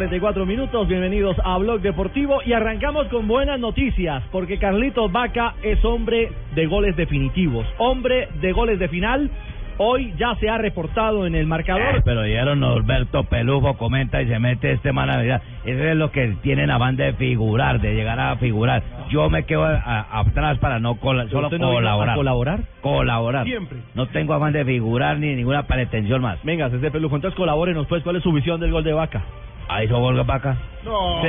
44 minutos. Bienvenidos a Blog Deportivo y arrancamos con buenas noticias porque Carlitos Vaca es hombre de goles definitivos, hombre de goles de final. Hoy ya se ha reportado en el marcador. Eh, pero dijeron Norberto Pelujo comenta y se mete este maravilla. Eso es lo que tienen afán de figurar, de llegar a figurar. Yo me quedo a- a- atrás para no cola- solo ¿Usted no vino a colaborar. colaborar? Colaborar. Siempre. No tengo afán de figurar ni ninguna pretensión más. Venga, desde Pelujo, entonces colabórenos pues, ¿cuál es su visión del gol de Vaca? Vaca. No,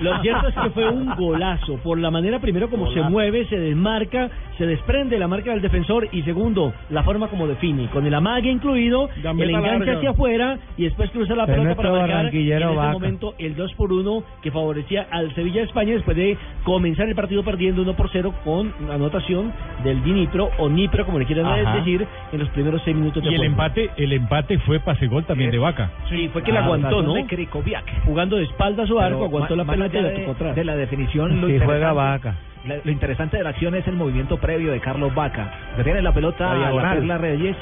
Lo cierto es que fue un golazo, por la manera primero como se mueve, se desmarca, se desprende la marca del defensor y segundo, la forma como define, con el amague incluido, el enganche hacia afuera y después cruza la pelota para marcar y en ese momento el 2 por 1 que favorecía al Sevilla de España después de comenzar el partido perdiendo 1 por 0 con anotación del Dinipro o Nipro como le quieran Ajá. decir en los primeros 6 minutos de Y el empate, el empate fue pase gol también de Vaca. Sí, fue que la Ah, aguantó, ¿no? de. Jugando de espalda a su arco, Pero aguantó ma- la pelota de, la definición, lo Sí, juega interesante- Vaca. la- lo interesante de la acción es el movimiento previo de Carlos Vaca. Que tiene la pelota La a la. Perla Reyes,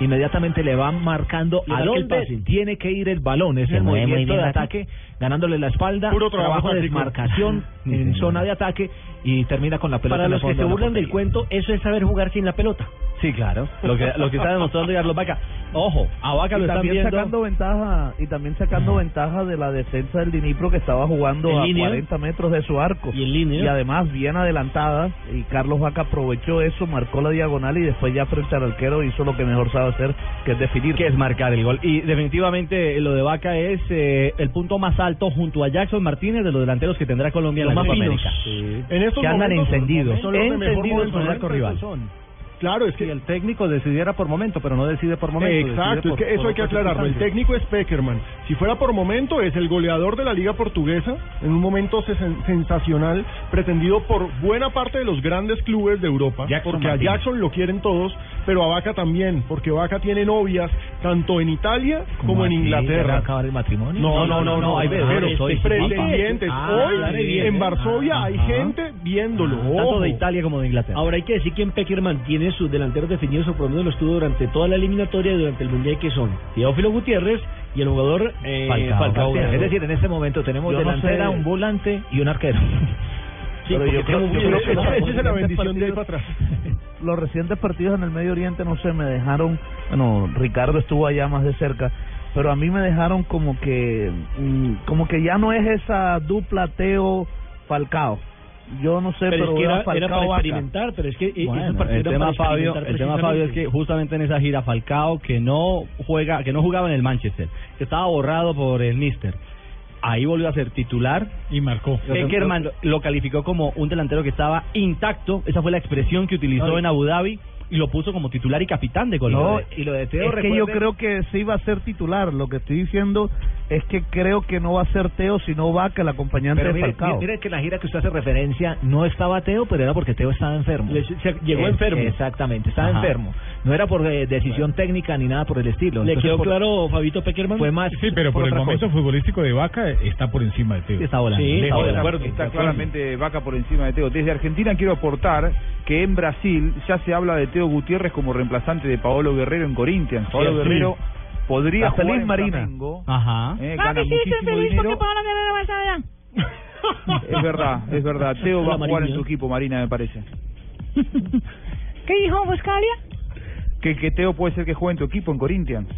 inmediatamente le va marcando Le a dónde pase. tiene que ir el balón. Es el movimiento bien de ataque, ganándole la espalda, Puro trabajo de desmarcación en zona de ataque y termina con la pelota Para en los que se burlan del cuento, eso es saber jugar sin la pelota. Sí, claro. Lo que, lo que está demostrando Carlos Vaca. Ojo, a Vaca lo y están también viendo. sacando ventaja y también sacando ventaja de la defensa del Dinipro que estaba jugando En a línea. 40 metros de su arco Y en línea. y además bien adelantada y Carlos Vaca aprovechó eso marcó la diagonal y después ya frente al arquero hizo lo que mejor sabe hacer que es definir que es marcar el gol. Y definitivamente eh, lo de Vaca es eh, el punto más alto junto a Jackson Martínez de los delanteros que tendrá Colombia en la Copa. América. En estos que andan momentos, encendidos son los de mejor encendidos momento, con el ¿no? Claro, es que el técnico decidiera por momento, pero no decide por Exacto, es que eso hay que aclararlo. El técnico es Peckerman. Si fuera por momento, es el goleador de la Liga Portuguesa, en un momento sen- sensacional, pretendido por buena parte de los grandes clubes de Europa, Jackson porque a Jackson lo quieren todos, pero a Vaca también, porque Vaca tiene novias tanto en Italia como, en? ¿Ya va a Inglaterra. acabar el matrimonio? No, no, no, no, hay pretendientes. Ah, Hoy bien, en. Varsovia hay Ajá. gente viéndolo. Tanto ojo. de Italia como de Inglaterra. Ahora hay que decir que en Peckerman tiene sus delanteros definidos, o por lo menos lo estuvo durante toda la eliminatoria y durante el Mundial, que son Teófilo Gutiérrez y el jugador eh, Falcao. Es decir, en este momento tenemos Yo no delantera, sé. un volante y un arquero. Sí, Pero yo creo- yo que los es la bendición de partidos- para atrás. los recientes partidos en el Medio Oriente, no sé, me dejaron, bueno, Ricardo estuvo allá más de cerca, pero a mí me dejaron como que, mm, como que ya no es esa dupla Teo Falcao. Yo no sé, pero, pero, es que era, era para Vaca. experimentar, pero es que Bueno, el tema Fabio, el tema Fabio es que justamente en esa gira Falcao que no juega, que no jugaba en el Manchester, que estaba borrado por el Mister. Ahí volvió a ser titular. Y marcó. Peckerman lo, calificó como un delantero que estaba intacto, esa fue la expresión que utilizó en Abu Dhabi y lo puso como titular y capitán de No, Colombia. y lo de Teo, es que yo creo que sí va a ser titular. Lo que estoy diciendo es que creo que no va a ser Teo, sino Vaca, el acompañante Pero de mire, Falcao. mire, mire que la gira que usted hace referencia no estaba Teo, pero era porque Teo estaba enfermo. Le- se- llegó Eh, enfermo. Exactamente, estaba Ajá. enfermo. No era por eh, decisión técnica ni nada por el estilo. ¿Le Entonces, quedó por- claro, Fabito Peckerman? Fue más Sí, pero por, el momento cosa. futbolístico de Vaca está por encima de Teo. Sí, está volando. Sí, Está está de volando. de claramente Vaca por encima de Teo. Desde Argentina quiero aportar que en Brasil ya se habla de Teo Gutiérrez como reemplazante de Paolo Guerrero en Corinthians. Paolo Sí, sí. Guerrero podría La jugar feliz en Marina. Flamengo, Ajá. eh, gana muchísimo dinero. Es verdad, es verdad. Teo va a jugar en tu equipo, Marina, me parece. ¿Qué dijo Buscalia? Que, que Teo puede ser que juegue en tu equipo en Corinthians.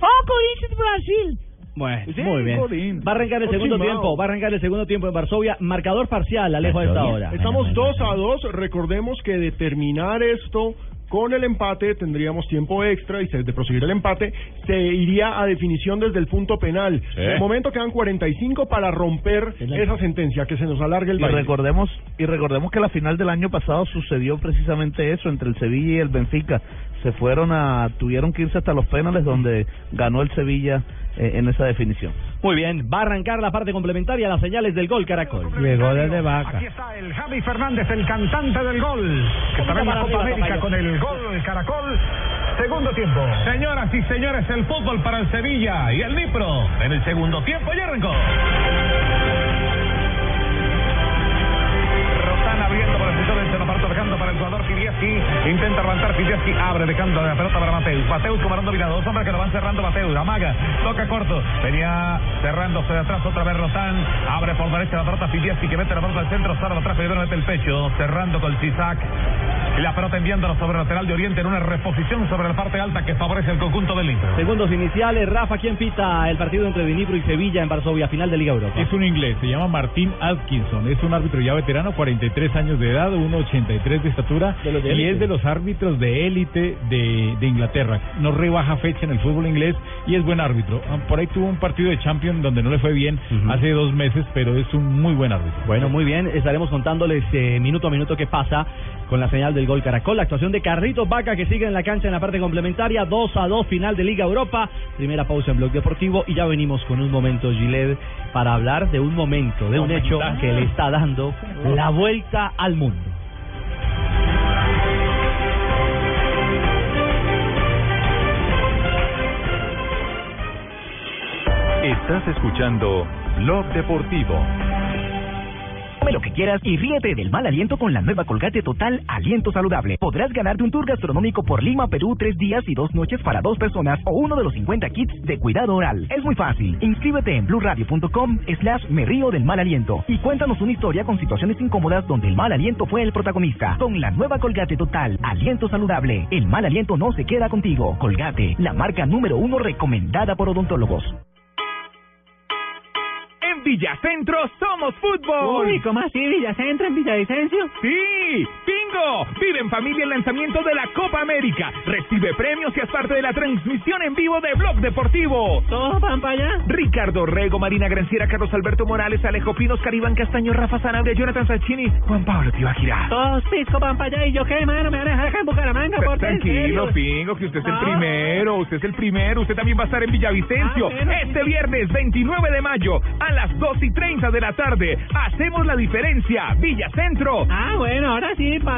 Oh, Corinthians Brasil. Bueno, Sí, muy bien. Va a arrancar el segundo Ochimao. tiempo, va a arrancar el segundo tiempo en Varsovia. Marcador parcial, Alejo, a esta hora. Estamos 2 a 2. Recordemos que de terminar esto con el empate tendríamos tiempo extra y se- de proseguir el empate se iría a definición desde el punto penal. De momento quedan 45 para romper esa sentencia, que se nos alargue el Y baile. recordemos, y recordemos que la final del año pasado sucedió precisamente eso entre el Sevilla y el Benfica. Se fueron a, tuvieron que irse hasta los penales donde ganó el Sevilla en esa definición. Muy bien, va a arrancar la parte complementaria, las señales del gol Caracol. Llegó desde Vaca. Aquí está el Javi Fernández, el cantante del gol, que estará en la Copa América con el gol Caracol. Segundo tiempo. Señoras y señores, el fútbol para el Sevilla y el Nipro en el segundo tiempo ya arrancó. Para el jugador Fidieski. Intenta avanzar Fidieski, abre dejando la pelota para Mateus. Mateus como balón dominado, dos hombres que lo van cerrando Mateus. Amaga, toca corto. Venía cerrándose de atrás otra vez Rotán. Abre por derecha la pelota Fidieski que mete la pelota al centro. Sara lo trajo y mete el pecho. Cerrando con Chisac. Y la pelota enviándola sobre el lateral de Oriente en una reposición sobre la parte alta que favorece el conjunto del Nipro. Segundos iniciales, Rafa, ¿quién pita el partido entre Dinipro y Sevilla en Varsovia, final de Liga Europa? Es un inglés, se llama Martín Atkinson, es un árbitro ya veterano, 43 años de edad, 1,83 de estatura De y es de los árbitros de élite de, de Inglaterra. No rebaja fecha en el fútbol inglés y es buen árbitro. Ah, Por ahí tuvo un partido de Champions donde no le fue bien hace dos meses, pero es un muy buen árbitro. Bueno, muy bien, estaremos contándoles eh, minuto a minuto qué pasa con la señal del gol Caracol. La actuación de Carlitos Vaca que sigue en la cancha en la parte complementaria, 2 a 2 final de Liga Europa. Primera pausa en Blog Deportivo y ya venimos con un momento, Gilet, para hablar de un momento, de un hecho que le está dando la vuelta al mundo. Estás escuchando Blog Deportivo. Come lo que quieras y ríete del mal aliento con la nueva Colgate Total Aliento Saludable. Podrás ganarte un tour gastronómico por Lima, Perú, tres días y dos noches para dos personas o uno de los 50 kits de cuidado oral. Es muy fácil. Inscríbete en blurradio.com slash me río del mal aliento y cuéntanos una historia con situaciones incómodas donde el mal aliento fue el protagonista. Con la nueva Colgate Total Aliento Saludable, el mal aliento no se queda contigo. Colgate, la marca número uno recomendada por odontólogos. En Villacentro somos fútbol. Uy, ¿cómo así? ¿Villacentro en Villavicencio? Sí, Vive en familia el lanzamiento de la Copa América. Recibe premios y es parte de la transmisión en vivo de Blog Deportivo. ¿Todos van para allá? Ricardo Rego, Marina Granciera, Carlos Alberto Morales, Alejo Pinos, Caribán Castaño, Rafa Sanabria, Jonathan Sachini, Juan Pablo Tibaquirá. Todos pisco van para allá y yo qué, mano, me van a dejar acá en Bucaramanga, por Tranquilo, Pingo, que usted es el Ah. primero, usted es el primero, usted también va a estar en Villavicencio Ah, bueno. este viernes 29 de mayo a las 2 y 30 de la tarde. Hacemos la diferencia, Villacentro. Ah, bueno, ahora sí, para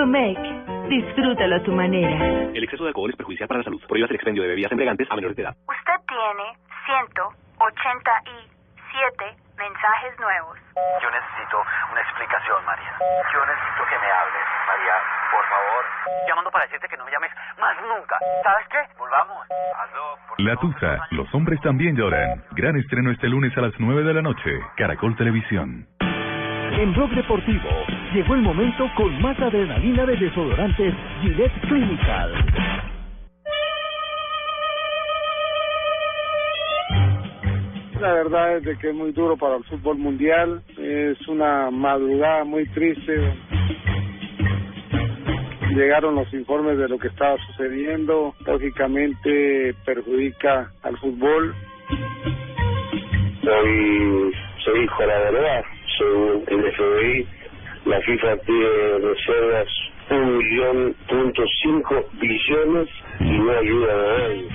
Domec, disfrútalo a tu manera. El exceso de alcohol es perjudicial para la salud. Prohíbas el expendio de bebidas embriagantes a menores de edad. Usted tiene 187 mensajes nuevos. Yo necesito una explicación, María. Yo necesito que me hables, María. Por favor. Llamando para decirte que no me llames más nunca. ¿Sabes qué? Volvamos. Hazlo. La Tusa, los hombres también lloran. Gran estreno este lunes a las 9 de la noche. Caracol Televisión. En Blog Deportivo llegó el momento con más adrenalina de desodorantes Gillette Clinical. La verdad es de que es muy duro para el fútbol mundial, es una madrugada muy triste. Llegaron los informes de lo que estaba sucediendo, lógicamente perjudica al fútbol. Soy, soy hijo de la verdad, según el FBI, la FIFA tiene reservas un millón punto cinco billones y no ayuda a nadie.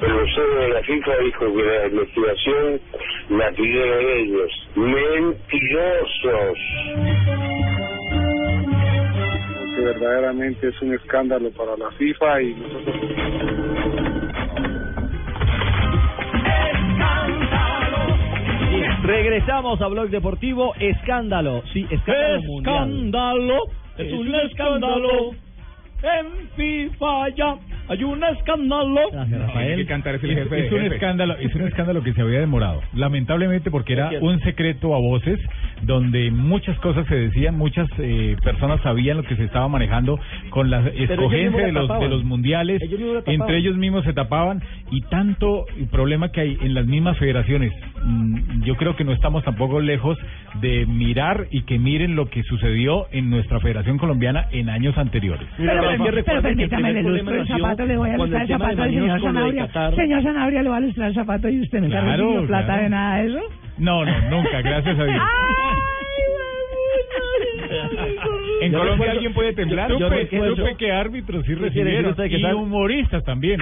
El vocero de la FIFA dijo que la investigación la pidieron ellos. ¡Mentirosos! que verdaderamente es un escándalo para la FIFA y nosotros Regresamos a Blog Deportivo. Escándalo. Sí, escándalo mundial. Escándalo, es un escándalo. En FIFA ya hay un escándalo. Cantar es el es, jefe de es un escándalo, es un escándalo que se había demorado, lamentablemente porque era un secreto a voces donde muchas cosas se decían, muchas eh, personas sabían lo que se estaba manejando con la escogencia de los de los mundiales, Ellos entre ellos mismos se tapaban. Y tanto problema que hay en las mismas federaciones. Mm, Yo creo que no estamos tampoco lejos de mirar y que miren lo que sucedió en nuestra Federación Colombiana en años anteriores. Pero, pero permítame, le lustro el zapato, le voy a lustrar el zapato al señor Sanabria. Señor Sanabria, le voy a lustrar el zapato y usted me está Claro, recibiendo plata claro. de nada de eso. No, no, nunca, gracias a Dios. En Yo Colombia recuerdo- alguien puede temblar. yo Supe, recuerdo- supe que árbitros sí ¿Qué quiere decir recibieron que y humoristas también.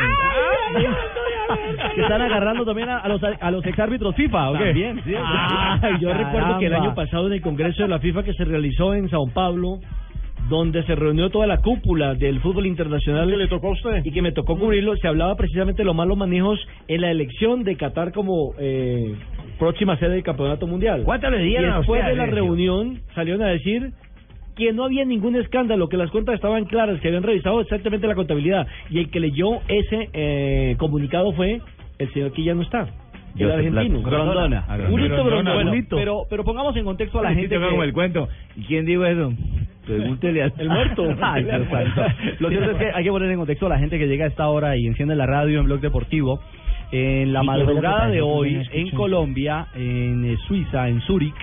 que están agarrando también a, a los a los exárbitros FIFA, ¿o qué? También, sí. Ah, yo recuerdo que el caramba. año pasado en el Congreso de la FIFA que se realizó en Sao Paulo, donde se reunió toda la cúpula del fútbol internacional. le tocó a usted? Y que me tocó cubrirlo, se hablaba precisamente de los malos manejos en la elección de Qatar como eh, próxima sede del Campeonato Mundial. ¿Cuánto le Y a después usted, de la reunión salieron a decir que no había ningún escándalo, que las cuentas estaban claras, que habían revisado exactamente la contabilidad. Y el que leyó ese eh, comunicado fue el señor que ya no está. El argentino. Blatter. Grondona. Ah, Julito Grondona. Pero, pero pongamos en contexto a la gente que... como el cuento. ¿Y quién dijo eso? Pregúntele al El muerto. Ay. Lo cierto es que hay que poner en contexto a la gente que llega a esta hora y enciende la radio en Blog Deportivo. En la madrugada de hoy, en. Colombia, en eh, Suiza, en Zúrich,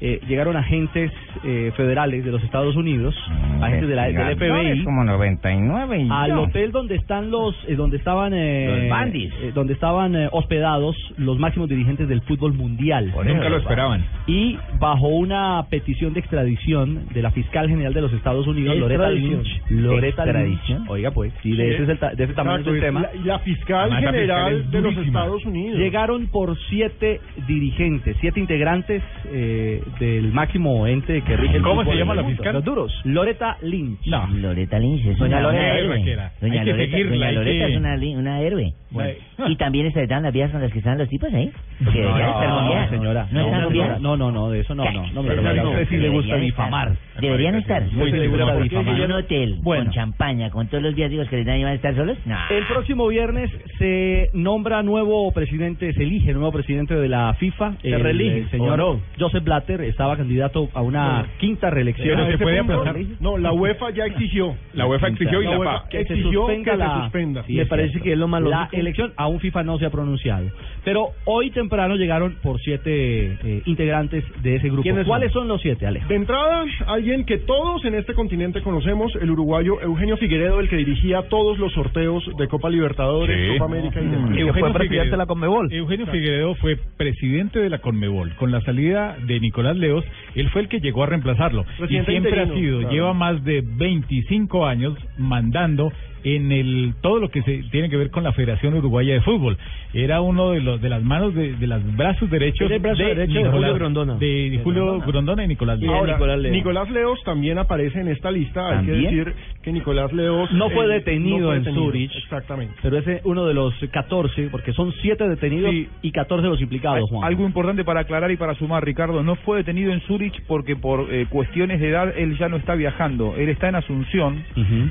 eh, llegaron agentes eh, federales de los Estados Unidos, agentes de la, del FBI, Como 99 y al yo. hotel donde están los, eh, donde estaban, eh, Los bandis. eh, donde estaban eh, hospedados los máximos dirigentes del fútbol mundial. Nunca lo esperaban. Y bajo una petición de extradición de la fiscal general de los Estados Unidos, Loretta. Lynch. Loretta. Lynch. Oiga, pues, sí, de ese, es el ta- de ese tamaño es el tema. La, y la fiscal Además, la general fiscal es de los. Estados Unidos. Llegaron por siete dirigentes, siete integrantes eh, del máximo ente que rige el ¿Cómo se llama la fiscal? Los duros. Loretta Lynch. No. Loreta Lynch es Doña una, Loreta héroe. Doña que Loreta, seguirla, Doña hay Loreta que- es una, una héroe. Bueno. Y también extraditaron las vías con las que están los tipos ahí. Porque deberían estar No, señora. No, están no, mundial. no, no, no, de eso no, no. no, me no, usted sí le gusta deberían difamar. estar. Deberían estar. Muy Porque le gusta porque difamar. en un hotel con champaña, con todos los viáticos que les dan y van a estar solos. No. El próximo viernes se nombra nuevo presidente, se elige nuevo presidente de la FIFA. Se el, reelige, el señor. Joseph Blatter estaba candidato a una No. quinta reelección. Pero se puede aplazar. No, la UEFA ya exigió. La UEFA exigió y la UEFA FA. que se exigió suspenda que la, se suspenda. Sí, es cierto. La elección, aún FIFA no se ha pronunciado. Pero hoy temprano llegaron por siete eh, integrantes de ese grupo. ¿Cuáles son los siete, Alejo? De entrada, alguien que todos en este continente conocemos, el uruguayo Eugenio Figueredo, el que dirigía todos los sorteos de Copa Libertadores, Sí. Copa América y demás. Eugenio fue presidente de la Conmebol. Eugenio Figueredo fue presidente de la Conmebol. Con la salida de Nicolás Leos, él fue el que llegó a reemplazarlo. Y siempre interino, ha sido, claro. lleva más de 25 años mandando en el todo lo que se tiene que ver con la Federación Uruguaya de Fútbol. Era uno de los de las manos de, de los brazos derechos el brazo de, derecho de Nicolás- Julio Grondona. de Julio Grondona y Nicolás Leos. Ahora, Nicolás, Leos también aparece en esta lista. Hay que ¿También? decir que Nicolás Leos No fue eh, detenido no fue en detenido. Zurich. Exactamente. Pero ese uno de los 14, porque son 7 detenidos Sí. y 14 los implicados, Juan. Algo importante para aclarar y para sumar, Ricardo, no fue detenido en Zurich porque por eh, cuestiones de edad él ya no está viajando, él está en Asunción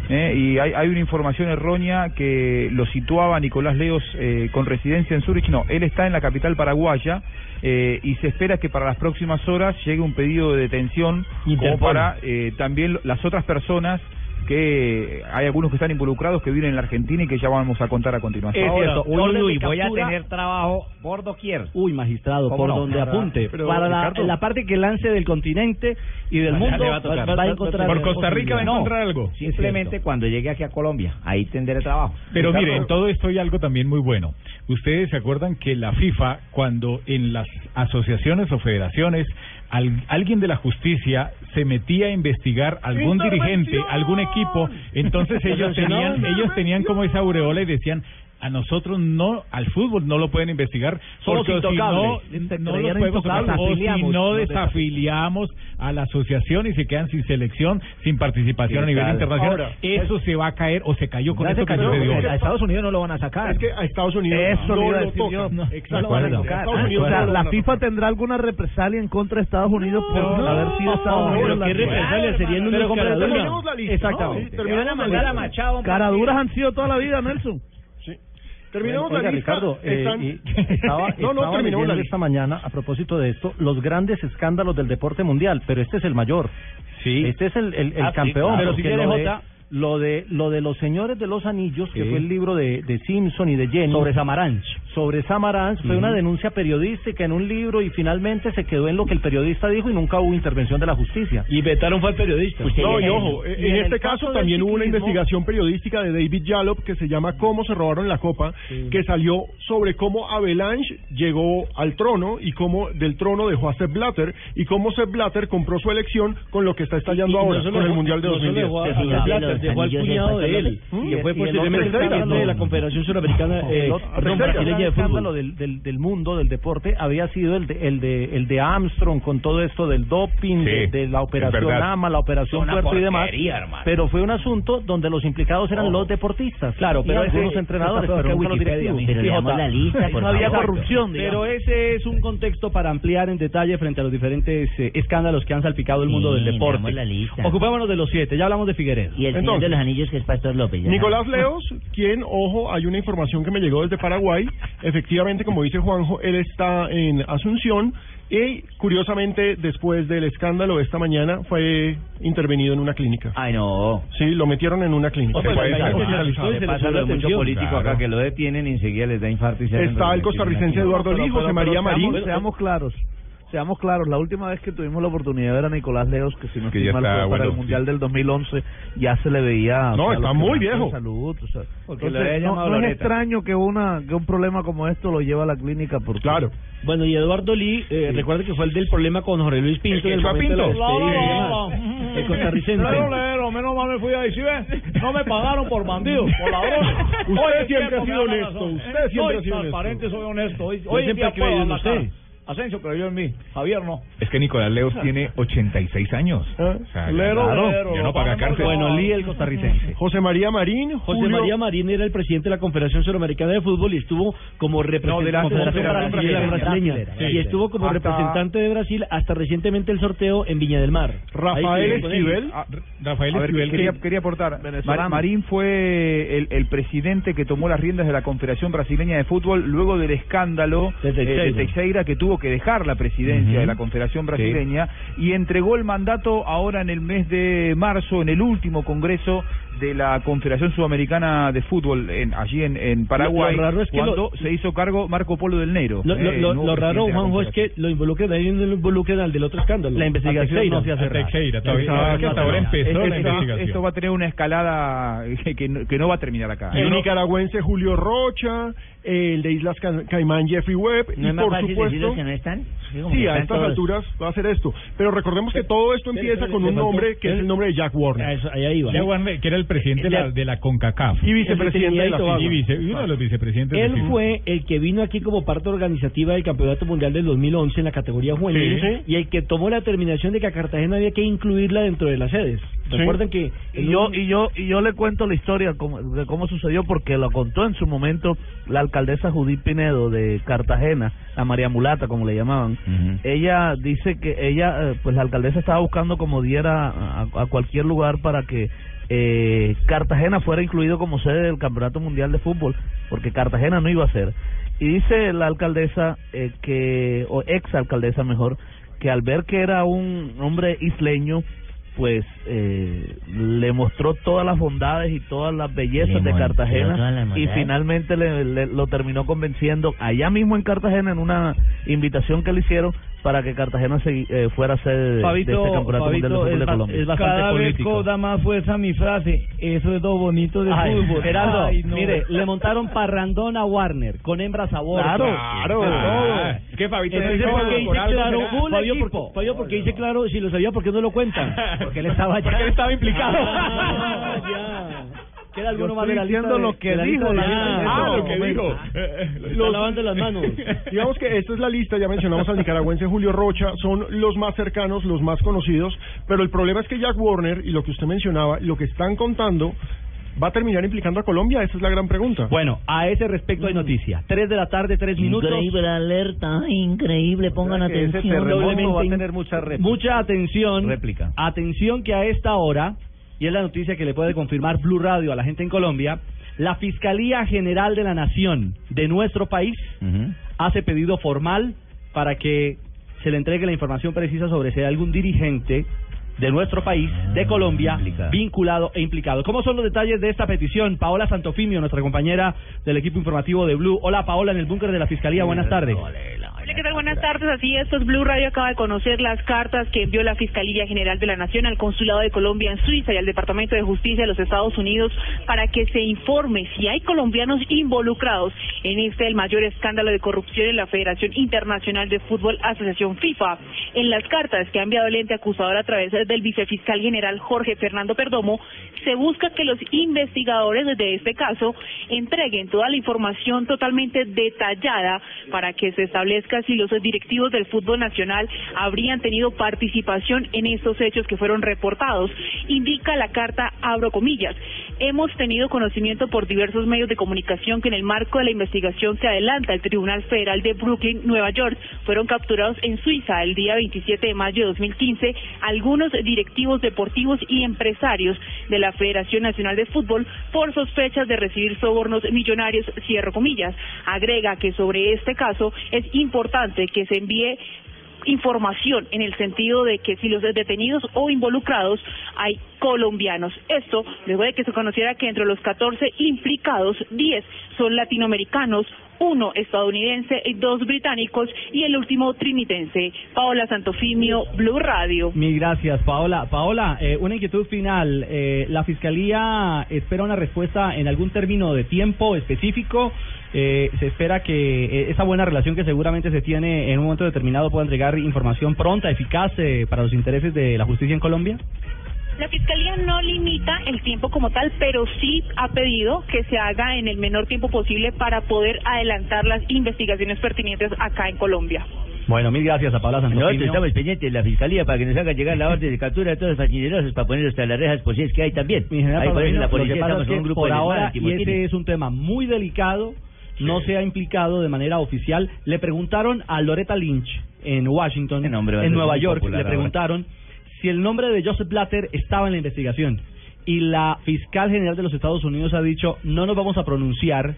eh, y hay, hay una información errónea que lo situaba Nicolás Leos eh, con residencia en Zurich, no, él está en la capital paraguaya eh, y se espera que para las próximas horas llegue un pedido de detención como para eh, también las otras personas que hay algunos que están involucrados que viven en la Argentina y que ya vamos a contar a continuación. Es Ahora, cierto. Uy, orden de uy, voy a tener trabajo por doquier. Uy, magistrado, ¿Cómo por no? donde Para- apunte. pero, para la, parte que lance del continente y del mundo, va a tocar. va a encontrar Por Costa Rica va a No, encontrar algo. Simplemente cuando llegue aquí a Colombia, ahí tendré trabajo. Pero Ricardo, miren, todo esto hay algo también muy bueno. Ustedes se acuerdan que la FIFA, cuando en las asociaciones o federaciones al- alguien de la justicia se metía a investigar algún dirigente, algún equipo, entonces ellos tenían, ellos tenían como esa aureola y decían a nosotros no, al fútbol no lo pueden investigar Somos porque si no, no lo Creyeron podemos tocar o si Desafiliamos, no desafiliamos a la asociación y se quedan sin selección, sin participación a nivel Claro. internacional. Ahora, eso se va a caer o se cayó con esto se que cayó, sucedió. a Estados Unidos no lo van a sacar. Es que a Estados Unidos Eso no lo tocan. No, lo van a tocar. Estados Ah, Unidos o sea, la FIFA tendrá alguna represalia en contra de Estados Unidos por No, haber sido Estados Unidos. qué represalia serían Exactamente. van a mandar a Machado Caraduras han sido toda la vida, Nelson. Terminamos Oiga, la lista. Ricardo, eh, y estaba, no, no, estaba terminamos leyendo la lista. esta mañana a propósito de esto los grandes escándalos del deporte mundial, pero este es el mayor. Sí. Este es el, el, el Ah, sí, campeón. claro. Pero si Jota- lo de lo de los señores de los anillos que fue el libro de, de Simpson y de Jenny. Sobre Samaranch. sobre Samaranch. Fue una denuncia periodística en un libro y finalmente se quedó en lo que el periodista dijo y nunca hubo intervención de la justicia. Y vetaron fue al periodista. No, y ojo, Y en, en este el caso, también hubo una investigación periodística de David Yallop que se llama Cómo se robaron la copa, que salió sobre cómo Avalanche llegó al trono y cómo del trono dejó a Sepp Blatter y cómo Sepp Blatter compró su elección con lo que está estallando Y ahora con el Mundial de no solo 2010. Blatter, dejó al cuñado de él, que fue posteriormente el de la Confederación Suramericana eh, el perdón, brasileña de fútbol. del, del, del mundo del deporte había sido el de, el de el de Armstrong con todo esto del doping, Sí, de, de la operación. AMA, la operación Puerto y demás. hermano. Pero fue un asunto donde los implicados eran los deportistas. Claro, pero algunos entrenadores, pero los directivos. La lista, por no había corrupción. Pero ese es un contexto para ampliar en detalle frente a los diferentes eh, escándalos que han salpicado el mundo Sí, del deporte. Ocupémonos de los siete, ya hablamos de Figueredo. Y el Entonces, de los anillos que es Pastor López. ya Nicolás. Leos, quien, ojo, hay una información que me llegó desde Paraguay. Efectivamente, como dice Juanjo, él está en Asunción y, curiosamente, después del escándalo esta mañana, fue intervenido en una clínica. Ay, no. Sí, lo metieron en una clínica. O sea, está hospitalizado. Le pasa lo de mucho político acá que lo detienen y enseguida les da infarto y se Está el costarricense Eduardo. Lee, José María Marín. Seamos, seamos claros. Seamos claros, la última vez que tuvimos la oportunidad de ver a Nicolás Leos, que si no Que estoy mal para bueno, el sí. Mundial del 2011, ya se le veía... o No, sea, está muy viejo. Salud, o sea, Porque entonces, no, es extraño que una que un problema como esto lo lleve a la clínica porque... Claro. Bueno, y Eduardo Lee, eh, recuerde que fue el del problema con Jorge Luis Pinto. El que el a Pinto. El costarricense. Lero, menos mal me fui ahí, ¿sí ves? No me pagaron por bandidos, por ladrones. Usted siempre ha sido honesto, usted siempre soy ha sido transparente, soy honesto. Hoy, siempre he creído en usted. Asensio creyó en mí, Javier no. Es que Nicolás Leos tiene 86 años. ¿Eh? O sea, Lero, claro, lero, ya no paga cárcel. Bueno, Lee el costarricense. José María Marín, José Julio- María Marín era el presidente de la Confederación Suramericana de Fútbol y estuvo como representante de la Confederación Confederación Brasileña, Brasileña. brasileña. Sí. y estuvo como Hasta- representante de Brasil hasta recientemente el sorteo en Viña del Mar. Rafael. Esquivel. Ah, Rafael Esquivel, quería, que- quería aportar. Mar- Marín fue el, el presidente que tomó las riendas de la Confederación Brasileña de Fútbol luego del escándalo De eh, de Teixeira que tuvo que dejar la presidencia de la Confederación Brasileña y entregó el mandato ahora en el mes de marzo en el último congreso de la Confederación Sudamericana de Fútbol en, allí en, en Paraguay Lo- lo raro es que cuando lo- se hizo cargo Marco Polo del Negro. Lo, lo- eh, raro, Juanjo, es que lo involucren ahí no lo involucren al del otro escándalo. La investigación no se ha a Teixeira, todavía- Exacto. es que hasta ahora empezó Esto- la esto- investigación. Esto va a tener una escalada que, que no, que no va a terminar acá. el No, nicaragüense Julio Rocha, el de Islas Ca- Caimán Jeffrey Webb No y es más por fácil supuesto que no están? Sí, a estas todos- alturas va a ser esto. Pero recordemos que todo esto empieza con un nombre que es el nombre de Jack Warner. Jack Warner, que era el presidente de la, de la CONCACAF. Y vicepresidente de la. Y, vice- y uno de los vicepresidentes de Él fue el que vino aquí como parte organizativa del Campeonato Mundial del 2011 en la categoría juvenil Sí, y el que tomó la determinación de que a Cartagena había que incluirla dentro de las sedes. Sí. Recuerden que y yo y yo y yo le cuento la historia como- de cómo sucedió porque lo contó en su momento la alcaldesa Judith Pinedo de Cartagena, la María Mulata como le llamaban. Ella dice que ella eh, pues la alcaldesa estaba buscando como diera a, a cualquier lugar para que eh, Cartagena fuera incluido como sede del Campeonato Mundial de Fútbol, porque Cartagena no iba a ser. Y dice la alcaldesa eh, que, o ex alcaldesa mejor, que al ver que era un hombre isleño, pues eh, le mostró todas las bondades y todas las bellezas Le de Cartagena y finalmente le, le- lo terminó convenciendo allá mismo en Cartagena en una invitación que le hicieron para que Cartagena se, eh, fuera sede de, de Fabito, este campeonato mundial de Fabito, fútbol Colombia. es bastante Cada vez coda más fuerza mi frase. Eso es lo bonito de Ay, fútbol. Gerardo, Ay, no. mire, le montaron parrandón a Warner con hembras a bordo. Claro, claro. Ah, es que Fabito Entonces, no ¿por qué dice por claro? Fabio, porque, Fabio, porque dice claro, si lo sabía, ¿por qué no lo cuentan? Porque él estaba allá. Porque él estaba implicado. Ah, ya. ¿Queda alguno Yo más de la diciendo de- lo que de dijo de Ah, lo que dijo. Se está lavando las manos. Digamos que esta es la lista, ya mencionamos al nicaragüense Julio Rocha, son los más cercanos, los más conocidos, pero el problema es que Jack Warner y lo que usted mencionaba, lo que están contando, va a terminar implicando a Colombia, esa es la gran pregunta. Bueno, a ese respecto hay noticia. Tres de la tarde, tres minutos. Increíble alerta, increíble, pongan O sea que ese atención. terremoto va a tener mucha réplica. Mucha atención. Réplica. Atención que a esta hora, y es la noticia que le puede confirmar Blue Radio a la gente en Colombia, la Fiscalía General de la Nación de nuestro país hace pedido formal para que se le entregue la información precisa sobre si hay algún dirigente de nuestro país, de Colombia, vinculado e implicado. ¿Cómo son los detalles de esta petición? Paola Santofimio, nuestra compañera del equipo informativo de Blue. Hola Paola, en el búnker de la Fiscalía, buenas tardes. Buenas tardes. Así es, pues Blue Radio acaba de conocer las cartas que envió la Fiscalía General de la Nación al Consulado de Colombia en Suiza y al Departamento de Justicia de los Estados Unidos para que se informe si hay colombianos involucrados en este el mayor escándalo de corrupción en la Federación Internacional de Fútbol Asociación FIFA. En las cartas que ha enviado el ente acusador a través del vicefiscal general Jorge Fernando Perdomo, se busca que los investigadores de este caso entreguen toda la información totalmente detallada para que se establezca si los directivos del fútbol nacional habrían tenido participación en estos hechos que fueron reportados. Indica la carta, abro comillas, hemos tenido conocimiento por diversos medios de comunicación que en el marco de la investigación que adelanta el Tribunal Federal de Brooklyn, Nueva York, fueron capturados en Suiza el día 27 de mayo de 2015 algunos directivos deportivos y empresarios de la Federación Nacional de Fútbol por sospechas de recibir sobornos millonarios, cierro comillas. Agrega que sobre este caso es importante que se envíe información en el sentido de que si los detenidos o involucrados hay colombianos. Esto luego de que se conociera que entre los 14 implicados, 10 son latinoamericanos, uno estadounidense y dos británicos y el último trinitense. Paola Santofimio, Blue Radio. Mil gracias, Paola. Paola, eh, una inquietud final. Eh, ¿La Fiscalía espera una respuesta en algún término de tiempo específico? Eh, se espera que eh, esa buena relación que seguramente se tiene en un momento determinado pueda entregar información pronta, eficaz eh, para los intereses de la justicia en Colombia. La Fiscalía no limita el tiempo como tal, pero sí ha pedido que se haga en el menor tiempo posible para poder adelantar las investigaciones pertinentes acá en Colombia. Bueno, mil gracias a Nosotros Santofimio. estamos pendientes de la fiscalía para que nos hagan llegar la orden de captura de todos los facinerosos para ponerlos tras las rejas, por si es que hay también. Mi general Ahí la policía estamos es que un grupo por ahora, y este es un tema muy delicado, no se ha implicado de manera oficial. Le preguntaron a Loretta Lynch en Washington, en Nueva York, popular le ahora. Si el nombre de Joseph Blatter estaba en la investigación. Y la fiscal general de los Estados Unidos ha dicho, no nos vamos a pronunciar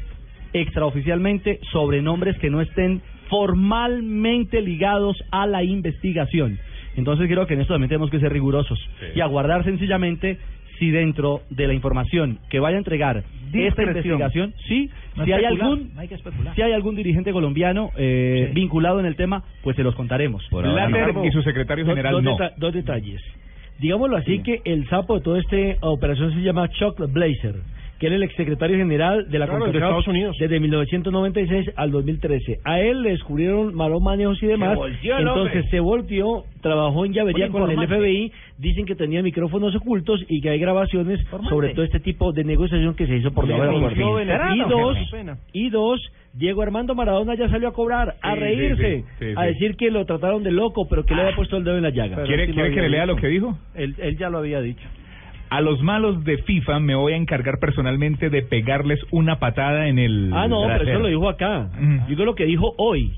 extraoficialmente sobre nombres que no estén formalmente ligados a la investigación. Entonces creo que en esto también tenemos que ser rigurosos y aguardar sencillamente si dentro de la información que vaya a entregar esta investigación, sí, No si hay algún no hay si hay algún dirigente colombiano eh, vinculado en el tema, pues se los contaremos. Y su secretario general dos, no. deta- dos detalles. Digámoslo así que el sapo de toda esta operación se llama Chuck Blazer. Que era el exsecretario general de la Claro, de Estados Unidos. desde 1996 al 2013. A él le descubrieron malos manejos y demás. volteó Entonces hombre. se volteó, trabajó en llavería con el. FBI. Dicen que tenía micrófonos ocultos y que hay grabaciones sobre todo este tipo de negociación que se hizo por Le debajo de la cortina. Y dos, y dos, Diego Armando Maradona ya salió a cobrar, a Sí, reírse, sí, sí, sí, a decir que lo trataron de loco, pero que le había puesto el dedo en la llaga. ¿Quiere, quiere que le lea dicho. lo que dijo? Él, él ya lo había dicho. A los malos de FIFA me voy a encargar personalmente de pegarles una patada en el. Ah, no, pero eso lo dijo acá. Mm. Digo lo que dijo hoy.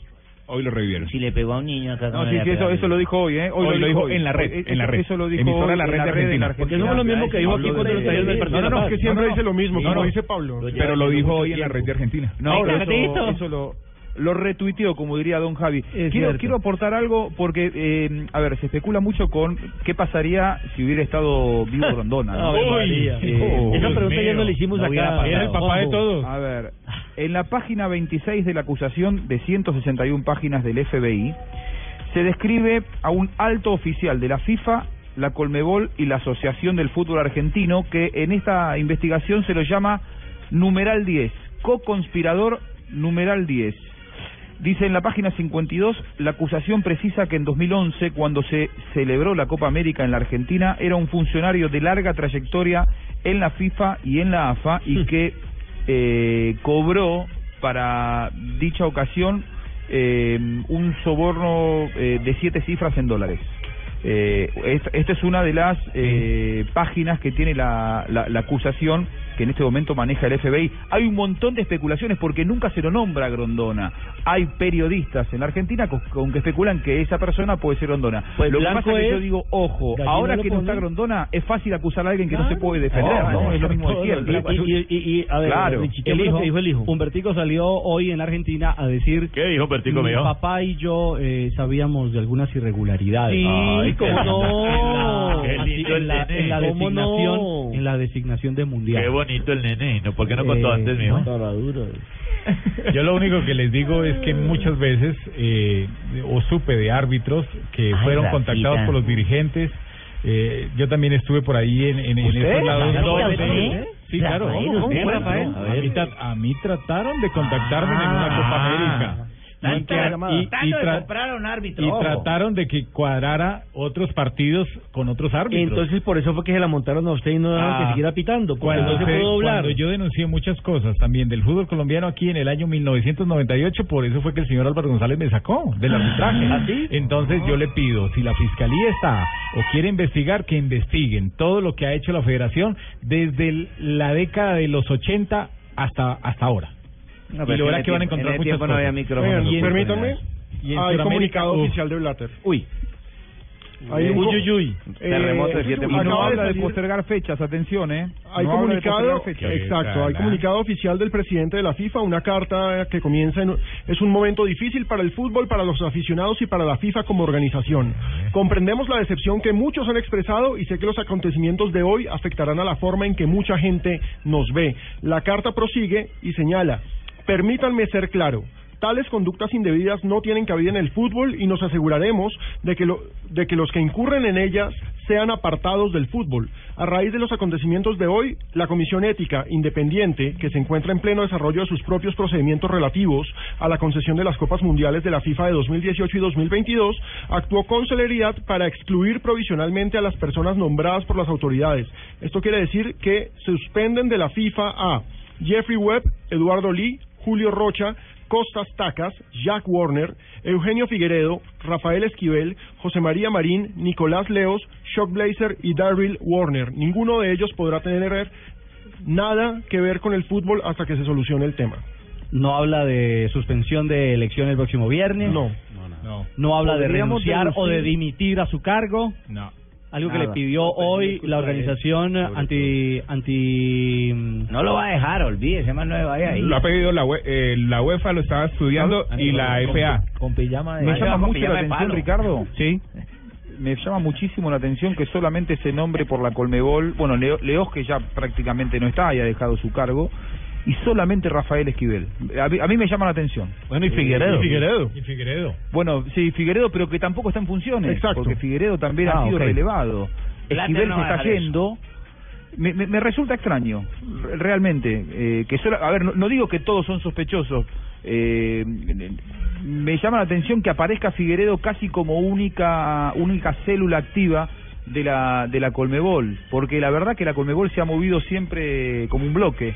Hoy lo revivieron. Si le pegó a un niño acá. No, ¿cómo sí, sí, eso, eso lo dijo hoy, ¿eh? Hoy lo dijo hoy. en la red, Hoy- en la red. Eso lo dijo Emisora hoy La en Red de Argentina. Porque no es lo mismo que dijo aquí cuando lo trajeron del partido No, no, es que siempre dice lo mismo, no, como no. dice Pablo. Pero lo dijo hoy en la red de Argentina. No, eso lo, lo retuiteó, como diría don Javi. Es Quiero, cierto. quiero aportar algo porque, eh, a ver, se especula mucho con qué pasaría si hubiera estado vivo Grondona. ¿no? María. Eh, Esa Dios pregunta ya no la hicimos No acá. Era el papá de todos. A ver, en la página 26 de la acusación de 161 páginas del FBI, se describe a un alto oficial de la FIFA, la Colmebol y la Asociación del Fútbol Argentino, que en esta investigación se lo llama numeral 10, co-conspirador numeral 10. Dice en la página 52, la acusación precisa que en 2011, cuando se celebró la Copa América en la Argentina, era un funcionario de larga trayectoria en la FIFA y en la AFA y que eh, cobró para dicha ocasión eh, un soborno eh, de siete cifras en dólares. Eh, esta, esta es una de las eh, páginas que tiene la, la, la acusación que en este momento maneja el FBI. Hay un montón de especulaciones porque nunca se lo nombra a Grondona. Hay periodistas en la Argentina con, con que especulan que esa persona puede ser Grondona. Pues lo que pasa es que yo digo, ojo, ahora que no está. Grondona, es fácil acusar a alguien que no se puede defender, ¿no? Es lo mismo de siempre. Y, y, y, y, a ver, Claro. Richie, ¿qué El hijo, dijo el hijo? Humbertico salió hoy en la Argentina a decir ¿Qué dijo Bertico, mi mío? papá y yo eh, sabíamos de algunas irregularidades. Sí, Ay, cómo qué no. En la, nene. en la ¿Cómo no? designación en la designación de mundial. Qué bonito el nene. ¿no? ¿Por qué no contó Eh, antes, mijo? Yo lo único que les digo es que muchas veces, eh, o supe de árbitros que Ay, fueron contactados por los dirigentes. Eh, yo también estuve por ahí en, en, en esos lados. ¿Rafael, No, usted? Sí, claro. ¿Cómo, ¿usted, cómo, Rafael? A A mí, a mí trataron de contactarme en una Copa Ah. No y, y tra- árbitro. y trataron de que cuadrara otros partidos con otros árbitros. Entonces por eso fue que se la montaron a usted y no dejaron Ah. que siguiera pitando, Cuando, no se pudo doblar. cuando yo denuncié muchas cosas también del fútbol colombiano aquí en el año 1998, por eso fue que el señor Álvaro González me sacó del arbitraje. ¿Ah, sí? Entonces yo le pido, si la fiscalía está o quiere investigar, que investiguen todo lo que ha hecho la federación desde el- la década de los 80 hasta hasta ahora. No, y pero lo verá en que van a encontrar tiempo- en ese muchas tiempo no había micrófono. Oigan, permítanme. y en Hay Sudamérica, comunicado uf. oficial de Blatter. Uy. Hay un Uy, uy, uy. eh, Terremoto de siete Y acaba no habla de postergar fechas, atención, ¿eh? Hay No comunicado, exacto, hay comunicado oficial del presidente de la FIFA, una carta que comienza en, es un momento difícil para el fútbol, para los aficionados y para la FIFA como organización. Comprendemos la decepción que muchos han expresado y sé que los acontecimientos de hoy afectarán a la forma en que mucha gente nos ve. La carta prosigue y señala, permítanme ser claro, Tales conductas indebidas no tienen cabida en el fútbol y nos aseguraremos de que, los que incurren en ellas sean apartados del fútbol. A raíz de los acontecimientos de hoy, la Comisión Ética Independiente, que se encuentra en pleno desarrollo de sus propios procedimientos relativos a la concesión de las Copas Mundiales de la FIFA de 2018 y 2022, actuó con celeridad para excluir provisionalmente a las personas nombradas por las autoridades. Esto quiere decir que suspenden de la FIFA a Jeffrey Webb, Eduardo Lee, Julio Rocha, Costas Tacas, Jack Warner, Eugenio Figueredo, Rafael Esquivel, José María Marín, Nicolás Leos, Shock Blazer y Daryl Warner. Ninguno de ellos podrá tener nada que ver con el fútbol hasta que se solucione el tema. No habla de suspensión de elección el próximo viernes. No. No. No habla de renunciar o de dimitir a su cargo. No. Algo que Nada. le pidió No, hoy la organización anti anti No lo va a dejar, olvídese, más no se vaya ahí. Lo ha pedido la, UE- eh, la UEFA, lo estaba estudiando y la FA. con pijama de Me llama va con mucho la atención. Ricardo. Sí. Me llama muchísimo la atención que solamente se nombre por la Colmebol. Bueno, Leo, Leos, que ya prácticamente no está, haya dejado su cargo. Y solamente Rafael Esquivel. A mí, a mí me llama la atención. Bueno, y Figueredo. Y Figueredo. Y Figueredo. Bueno, sí, Figueredo, pero que tampoco está en funciones. Exacto. Porque Figueredo también Ah, ha sido relevado. Esquivel no se está yendo. me, me, me resulta extraño, re- realmente, eh, que solo, a ver, no, no digo que todos son sospechosos, eh, me llama la atención que aparezca Figueredo casi como única única célula activa de la de la Colmebol, porque la verdad que la Colmebol se ha movido siempre como un bloque.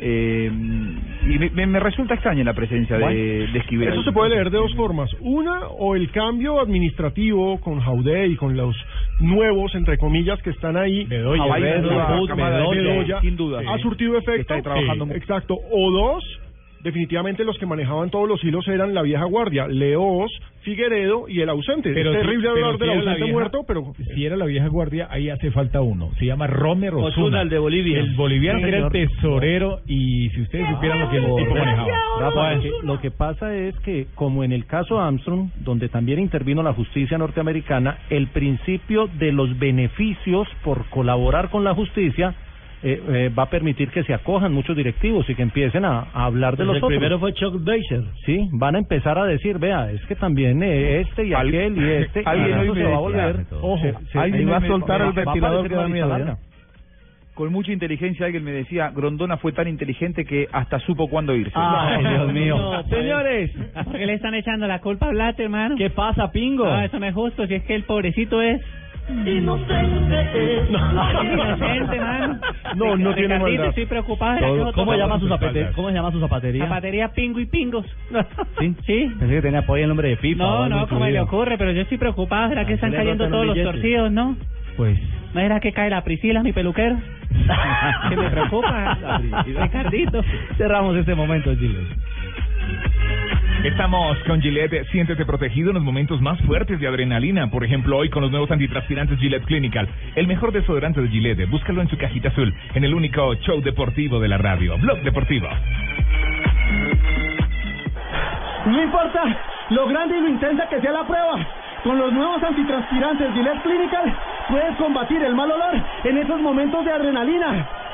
Eh, y me, me- me resulta extraña la presencia de, de Esquivel. Eso se puede leer de dos formas. Una, o el cambio administrativo con Jaude y con los nuevos, entre comillas, que están ahí. Bedoya, Bedoya, Bedoya, Bedoya, Bedoya, sin duda. Ha surtido efecto. está trabajando. Exacto. O dos, definitivamente los que manejaban todos los hilos eran la vieja guardia. Leos, Figueredo y el ausente. Pero es terrible pero hablar si del la ausente vieja- muerto, pero... Si era la vieja guardia, ahí hace falta uno. Se llama Romer Osuna. Osuna, el de Bolivia. El boliviano que era el tesorero y si ustedes supieran lo que el tipo manejaba. Rafa, que, lo que pasa es que, como en el caso Armstrong, donde también intervino la justicia norteamericana, el principio de los beneficios por colaborar con la justicia eh, eh, va a permitir que se acojan muchos directivos y que empiecen a, a hablar de Pues los el otros. primero fue Chuck Beiser. Sí, van a empezar a decir, vea, es que también eh, este y aquel y este, alguien hoy se va a volver, ojo, se- ahí va a soltar el ventilador que da miedo. Con mucha inteligencia alguien me decía, Grondona fue tan inteligente que hasta supo cuándo irse. Ay, Dios mío. No. Señores, ¿Por qué le están echando la culpa a Blatter, hermano? ¿qué pasa, Pingo? Ah, eso no es justo, si es que el pobrecito es... Inocente. Inocente, mano. No, no tiene maldad. estoy preocupado. Todo- ¿será que ¿Cómo llama su zapate- ¿Cómo se llama su zapatería? Zapatería Pingo y Pingos. ¿Sí? Sí. Pensé que tenía por ahí el nombre de FIFA. No, no, como le ocurre, pero yo estoy preocupado. ¿Será que Ah, están cayendo todos los torcidos, no? Pues. ¿No era que cae la Priscila, mi peluquero? que me preocupa. Ricardito. Cerramos este momento, Chile. Estamos con Gillette, siéntete protegido en los momentos más fuertes de adrenalina. Por ejemplo, hoy con los nuevos antitranspirantes Gillette Clinical. El mejor desodorante de Gillette. Búscalo en su cajita azul, en el único show deportivo de la radio. Blog Deportivo. No importa lo grande y lo intensa que sea la prueba. Con los nuevos antitranspirantes Gillette Clinical puedes combatir el mal olor en esos momentos de adrenalina.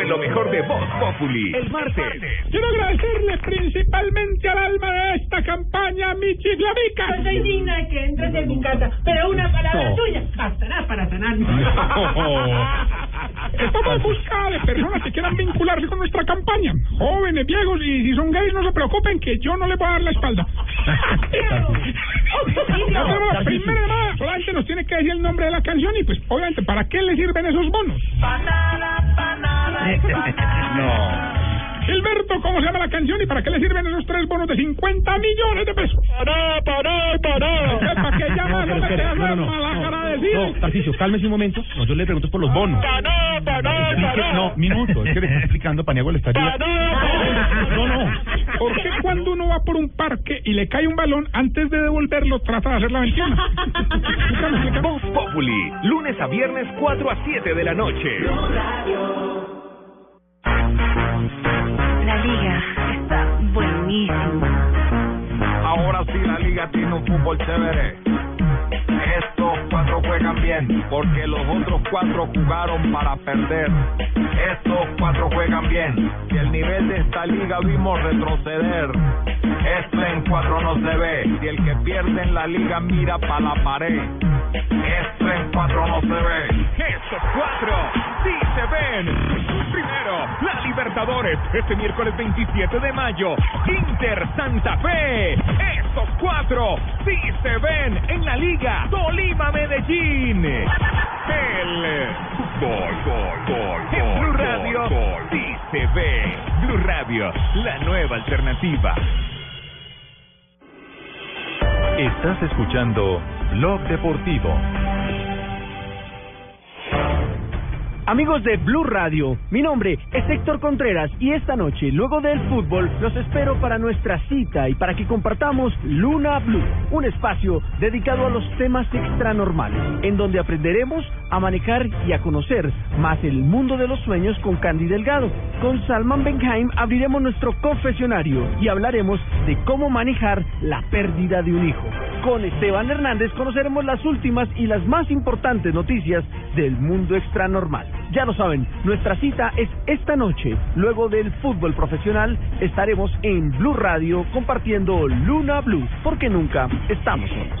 Fue lo mejor de Voz Populi. El martes. Quiero agradecerle principalmente al alma de esta campaña, mi chiglavica. Pues soy digna de que entres en mi casa, pero una palabra No. tuya bastará para sanarme. Estamos en busca de personas que quieran vincularse con nuestra campaña. Jóvenes, viejos, y si son gays, no se preocupen que yo no les voy a dar la espalda. La primera llamada. Solamente nos tiene que decir el nombre de la canción y pues, obviamente, ¿para qué le sirven esos bonos? No. Gilberto, ¿cómo se llama la canción y para qué le sirven esos tres bonos de 50 millones de pesos? ¡Pará, pará, pará! ¿Para qué llamas? No, No, pero no, no, no. No, Tarcicio, cálmese un momento. No, yo le pregunto por los bonos. ¡Pará, pará, Es que- pará! no, minuto. Es que le está explicando Paniagua le está. No, no. ¿Por qué cuando uno va por un parque y le cae un balón, antes de devolverlo, trata de hacer la ventana? Voz Populi, lunes a viernes 4 a 7 de la noche. La liga está buenísima. Ahora sí la liga tiene un fútbol chévere. Estos cuatro juegan bien, porque los otros cuatro jugaron para perder. Estos cuatro juegan bien, y el nivel de esta liga vimos retroceder. Esto en cuatro no se ve, y el que pierde en la liga mira para la pared. Esto en cuatro no se ve. Estos cuatro sí se ven. Primero, la Libertadores, este miércoles 27 de mayo. Inter Santa Fe. Estos cuatro sí se ven en la Liga Tolima Medellín. El gol, gol, gol. En Blue Radio sí se ve. Blue Radio, la nueva alternativa. Estás escuchando Blog Deportivo. Amigos de Blue Radio, mi nombre es Héctor Contreras y esta noche, luego del fútbol, los espero para nuestra cita y para que compartamos Luna Blue, un espacio dedicado a los temas extranormales, en donde aprenderemos a manejar y a conocer más el mundo de los sueños con Candy Delgado. Con Salman Benheim abriremos nuestro confesionario y hablaremos de cómo manejar la pérdida de un hijo. Con Esteban Hernández conoceremos las últimas y las más importantes noticias del mundo extranormal. Ya lo saben, nuestra cita es esta noche. Luego del fútbol profesional estaremos en Blue Radio compartiendo Luna Blue, porque nunca estamos solos.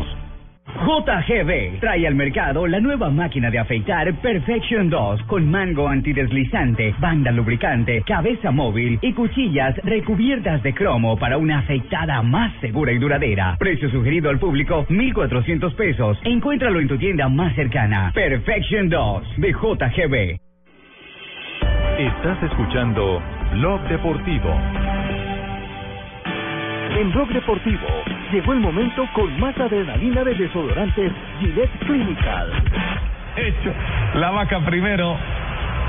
JGB trae al mercado la nueva máquina de afeitar Perfection 2 con mango antideslizante, banda lubricante, cabeza móvil y cuchillas recubiertas de cromo para una afeitada más segura y duradera. Precio sugerido al público 1.400 pesos. Encuéntralo en tu tienda más cercana. Perfection 2 de JGB. Estás escuchando Blog Deportivo. En Blog Deportivo llegó el momento con más adrenalina de desodorantes Gillette Clinical. Hecho. La vaca primero.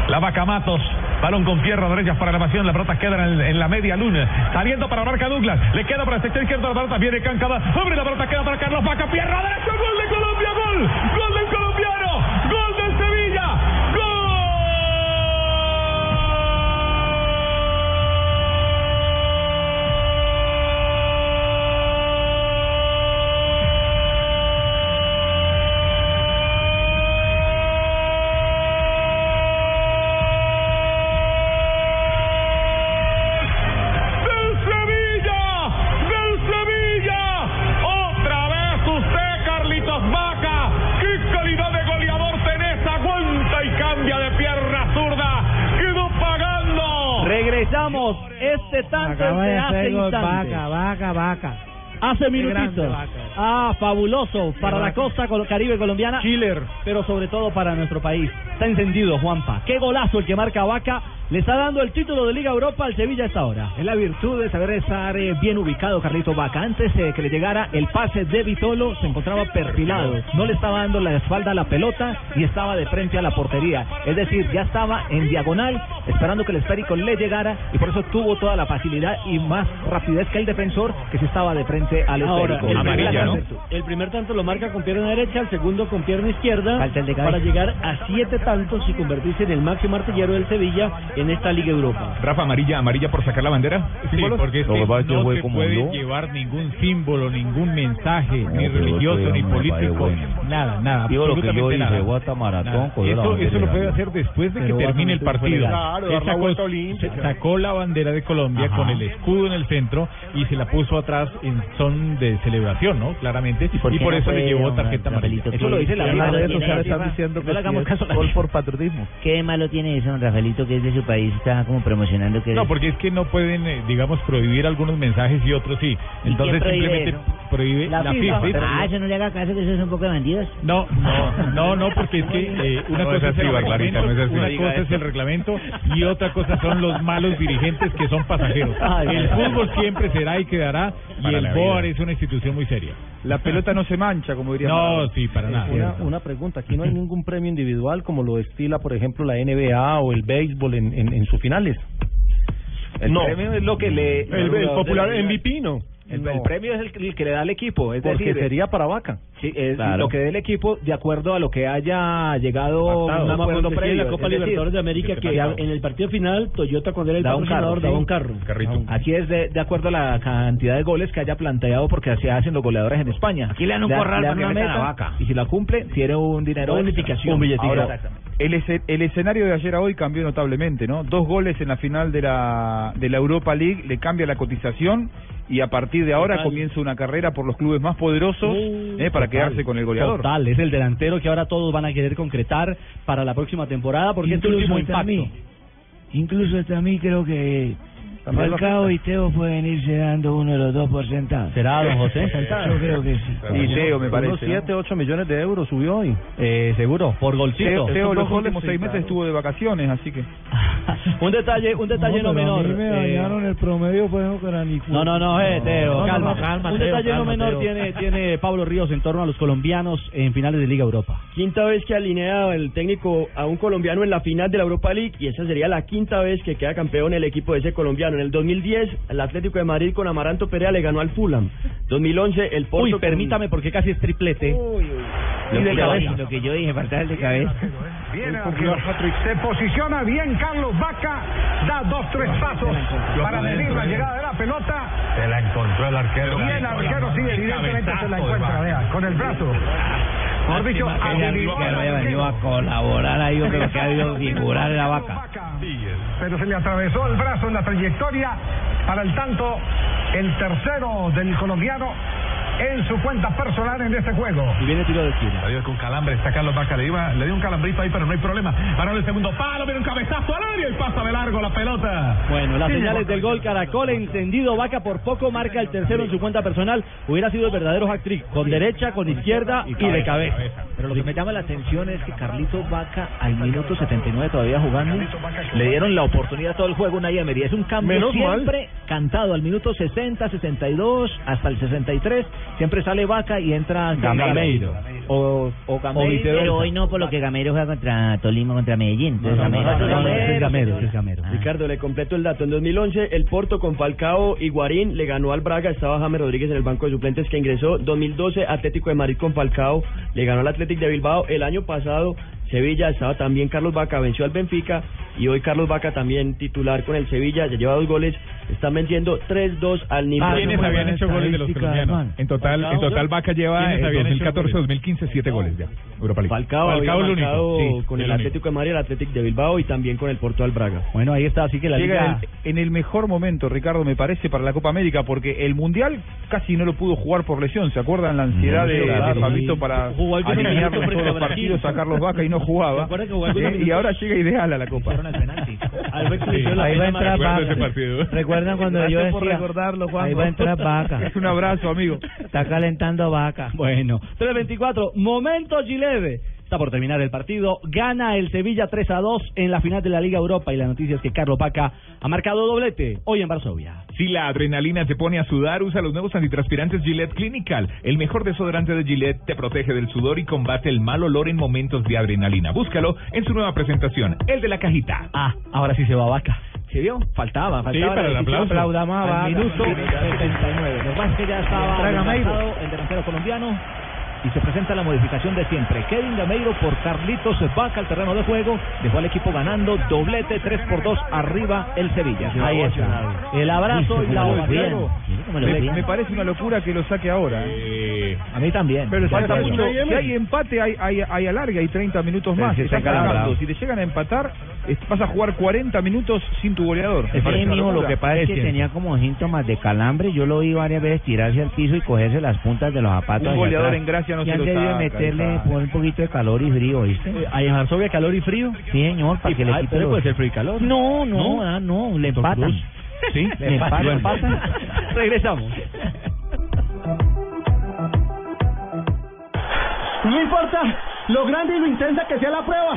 La vaca Matos. Balón con pierna derecha para elevación. La pelota queda en, la media luna. Saliendo para Marca Douglas. Le queda para el sector izquierdo. La pelota viene Cáncada. Abre la pelota. Queda para Carlos Vaca. Pierna derecha. Gol de Colombia. Gol. Gol del colombiano. Ah, fabuloso para la costa col Caribe colombiana. Chiller. Pero sobre todo para nuestro país. Está encendido, Juanpa. Qué golazo el que marca Vaca. Le está dando el título de Liga Europa al Sevilla a esta hora. Es la virtud de saber estar eh, bien ubicado, Carlito Vaca. Antes de que le llegara el pase de Vitolo, se encontraba perfilado. No le estaba dando la espalda a la pelota y estaba de frente a la portería. Es decir, ya estaba en diagonal, esperando que el esférico le llegara y por eso tuvo toda la facilidad y más rapidez que el defensor que se estaba de frente al Ahora, esférico. el primer, Amarilla, tanto, el primer tanto lo marca con pierna derecha, el segundo con pierna izquierda, para llegar a siete tantos y convertirse en el máximo artillero del Sevilla en esta Liga Europa. Rafa, amarilla, amarilla por sacar la bandera. Sí, porque es que Lo que pasa es que no se como puede yo. llevar ningún símbolo, ningún mensaje, ni religioso, ni no político, bueno. nada, nada, Digo lo que yo absolutamente hice, nada. Guata Maratón, Nada. cogió la Eso, eso lo puede hacer después de que termine el no partido. Claro, Él dar la sacó, sacó la bandera de Colombia Ajá. con el escudo en el centro y se la puso atrás en son de celebración, ¿no? Claramente. Y por, no eso le llevó tarjeta amarilla. Eso lo dice la redes sociales están diciendo No que le hagamos caso a la. Por patriotismo. ¿Qué malo tiene eso, don Rafaelito, que es de su país? Está como promocionando que... No, porque es que no pueden, eh, digamos, prohibir algunos mensajes y otros sí. Entonces prohíbe simplemente eso? prohíbe la, FIFA. Ah, eso no le haga caso, que eso es un poco de bandidos. No, no, no, no, porque es que eh, una No cosa es es así, el reglamento, no es así. una Diga cosa es el reglamento y otra cosa son los malos dirigentes que son pasajeros. Ay, el fútbol siempre será y quedará y el la BOAR es una institución muy seria. La pelota no se mancha, como diría No, sí, para nada. Una, una pregunta, aquí no hay ningún premio individual como lo estila, por ejemplo, la NBA o el béisbol en, en, en sus finales. El No. premio es lo que le... El, el popular MVP no. El, No. el premio es el, el que le da el equipo, es Porque decir, sería para Vaca. Sí, es Claro. lo que dé el equipo de acuerdo a lo que haya llegado Pactado. un acuerdo en la Copa es decir, Libertadores de América que en el partido final Toyota cuando era el daba un carro, daba sí. un carro. Carrito. Aquí es de, de acuerdo a la cantidad de goles que haya planteado porque así hacen los goleadores en España. Aquí le dan un corral dan para una meta meta. vaca. Y si la cumple, tiene un dinero Una bonificación. un billetito. Ahora, el, esce- el escenario de ayer a hoy cambió notablemente, ¿no? Dos goles en la final de la, de la Europa League, le cambia la cotización y a partir de ahora Total. comienza una carrera por los clubes más poderosos eh, para Total, quedarse con el goleador. Total, es el delantero que ahora todos van a querer concretar para la próxima temporada porque es el Incluso último impacto. mí. Incluso hasta a mí creo que Falcao y Teo pueden irse dando uno de los dos por sentado. ¿Será, don José? Yo creo que sí. Unos 7, 8 millones de euros subió hoy. Eh, seguro, por golcito. Teo, Teo los últimos seis meses estuvo de vacaciones, así que... un detalle, un detalle no, menor. me eh, dañaron el promedio, pues no No, no, no, eh, Teo, calma, no, calma, Un Teo, detalle no menor Teo. tiene, tiene Pablo Ríos en torno a los colombianos en finales de Liga Europa. Quinta vez que alinea el técnico a un colombiano en la final de la Europa League y esa sería la quinta vez que queda campeón el equipo de ese colombiano. En el 2010, el Atlético de Madrid con Amaranto Perea le ganó al Fulham. 2011, el Porto Uy, con- permítame porque casi es triplete. Lo Y de que, cabeza. lo que yo dije, falta el de cabeza. Arquero. Se posiciona bien Carlos Vaca, da dos, tres pasos para medir la llegada de la pelota. Se la encontró el arquero. Y el arquero sí, evidentemente se la encuentra, vea, con el brazo. Mejor dicho, que no haya venido a colaborar ahí, hombre, porque ha habido figurar en la vaca. pero se le atravesó el brazo en la trayectoria para el tanto el tercero del colombiano en su cuenta personal en este juego. Y viene tiro de esquina. Adiós con calambre, está Carlos Vaca, le, iba, le dio un calambrito ahí, pero no hay problema. Para el segundo palo, viene un cabezazo al área y pasa de largo la pelota. Bueno, las Sí, señales del gol Caracol encendido, Vaca por poco marca el tercero en su cuenta personal, hubiera sido el verdadero hat-trick, con derecha, con izquierda y, de cabeza. Pero lo que me llama la atención es que Carlito Vaca al minuto 79 todavía jugando le dieron la oportunidad todo el juego una Emery. Es un cambio Menos mal. siempre cantado al minuto 60, 62 hasta el 63 siempre sale Vaca y entra Gameiro. o, o Gameiro. Pero hoy no, por lo que Gamero juega contra Tolima, contra Medellín. Ricardo, le completo el dato. En 2011, el Porto con Falcao y Guarín le ganó al Braga. Estaba James Rodríguez en el banco de suplentes que ingresó. 2012, Atlético de Madrid con Falcao le ganó al Atlético de Bilbao. El año pasado, Sevilla estaba también Carlos Vaca, venció al Benfica. Y hoy Carlos Vaca también titular con el Sevilla. Ya lleva dos goles. Están venciendo 3-2 al nivel. ¿Quiénes habían hecho goles de los colombianos? En total, en total Vaca lleva ¿Quiénes en habían hecho 2014, 2015, siete goles ya. Europa League. Falcao, había el marcado único. Sí, con el. Atlético de Madrid, el Atlético de Bilbao y también con el Porto al Braga. Bueno, ahí está, así que la Llega liga... en, en el mejor momento, Ricardo, me parece, para la Copa América, porque el Mundial casi no lo pudo jugar por lesión. ¿Se acuerdan la ansiedad de, claro, de Fabito sí. para alinear todos los partidos a Carlos Vaca y no jugaba? ¿Se acuerdan que jugó algunos Eh, y ahora llega ideal a la Copa. Ahí va a entrar Vaca. ¿Recuerdan cuando yo Gracias por decía? recordarlo, Juanjo. Ahí va a entrar Vaca. Un abrazo, amigo. Está calentando Vaca. Bueno, 3.24, momento Gileve. Está por terminar el partido. Gana el Sevilla 3 a 2 en la final de la Liga Europa. Y la noticia es que Carlos Vaca ha marcado doblete hoy en Varsovia. Si la adrenalina te pone a sudar, usa los nuevos antitranspirantes Gillette Clinical. El mejor desodorante de Gillette te protege del sudor y combate el mal olor en momentos de adrenalina. Búscalo en su nueva presentación, el de la cajita. Ah, ahora sí se va Vaca. ¿Se vio? Faltaba, faltaba. Sí, para el aplauso. Aplaudamos a Vaca. minuto 79. Lo que pasa es que ya estaba el delantero colombiano y se presenta la modificación de siempre. Kevin Gameiro por Carlitos Vaca al terreno de juego. Dejó al equipo ganando doblete 3 por 2 arriba el Sevilla. Ahí está. El abrazo y la ovación. Me, me parece una locura que lo saque ahora. ¿eh? A mí también. Pero falta mucho. Si hay empate, hay, hay, hay alargue, hay 30 minutos más. si te llegan a empatar, vas a jugar 40 minutos sin tu goleador. Sí, mijo, lo que pasa es que tenía como síntomas de calambre. Yo lo vi varias veces tirarse al piso y cogerse las puntas de los zapatos. Un goleador atrás. en gracia no Y se lo saca, meterle un poquito de calor y frío, ¿viste? Ahí en Varsovia, calor y frío. Sí, señor, para que le ay, quite pero los- puede ser frío y calor. No, no, ¿No? ah, no, le empatan. Cruz. Sí, le empatan. Bueno. Regresamos. No importa lo grande y lo intensa que sea la prueba.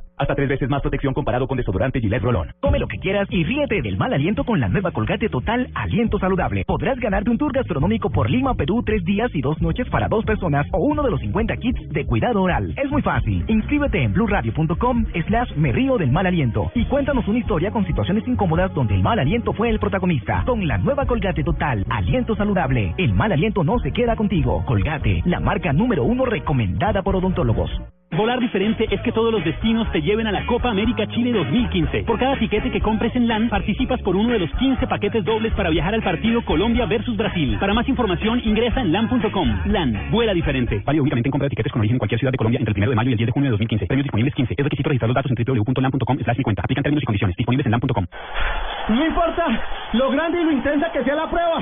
Hasta tres veces más protección comparado con desodorante Gillette Rolón. Come lo que quieras y ríete del mal aliento con la nueva Colgate Total Aliento Saludable. Podrás ganarte un tour gastronómico por Lima, Perú, tres días y dos noches para dos personas o uno de los 50 kits de cuidado oral. Es muy fácil. Inscríbete en blurradio.com slash me río del mal aliento y cuéntanos una historia con situaciones incómodas donde el mal aliento fue el protagonista. Con la nueva Colgate Total Aliento Saludable, el mal aliento no se queda contigo. Colgate, la marca número uno recomendada por odontólogos. Volar diferente es que todos los destinos te lleven a la Copa América Chile 2015. Por cada tiquete que compres en LAN, participas por uno de los 15 paquetes dobles para viajar al partido Colombia versus Brasil. Para más información, ingresa en LAN.com. LAN, vuela diferente. Válido únicamente en compra de tiquetes con origen en cualquier ciudad de Colombia entre el 1 de mayo y el 10 de junio de 2015. Premios disponibles 15. Es requisito registrar los datos en www.lan.com slash 50. Aplican términos y condiciones. Disponibles en lan.com. No importa lo grande y lo intensa que sea la prueba.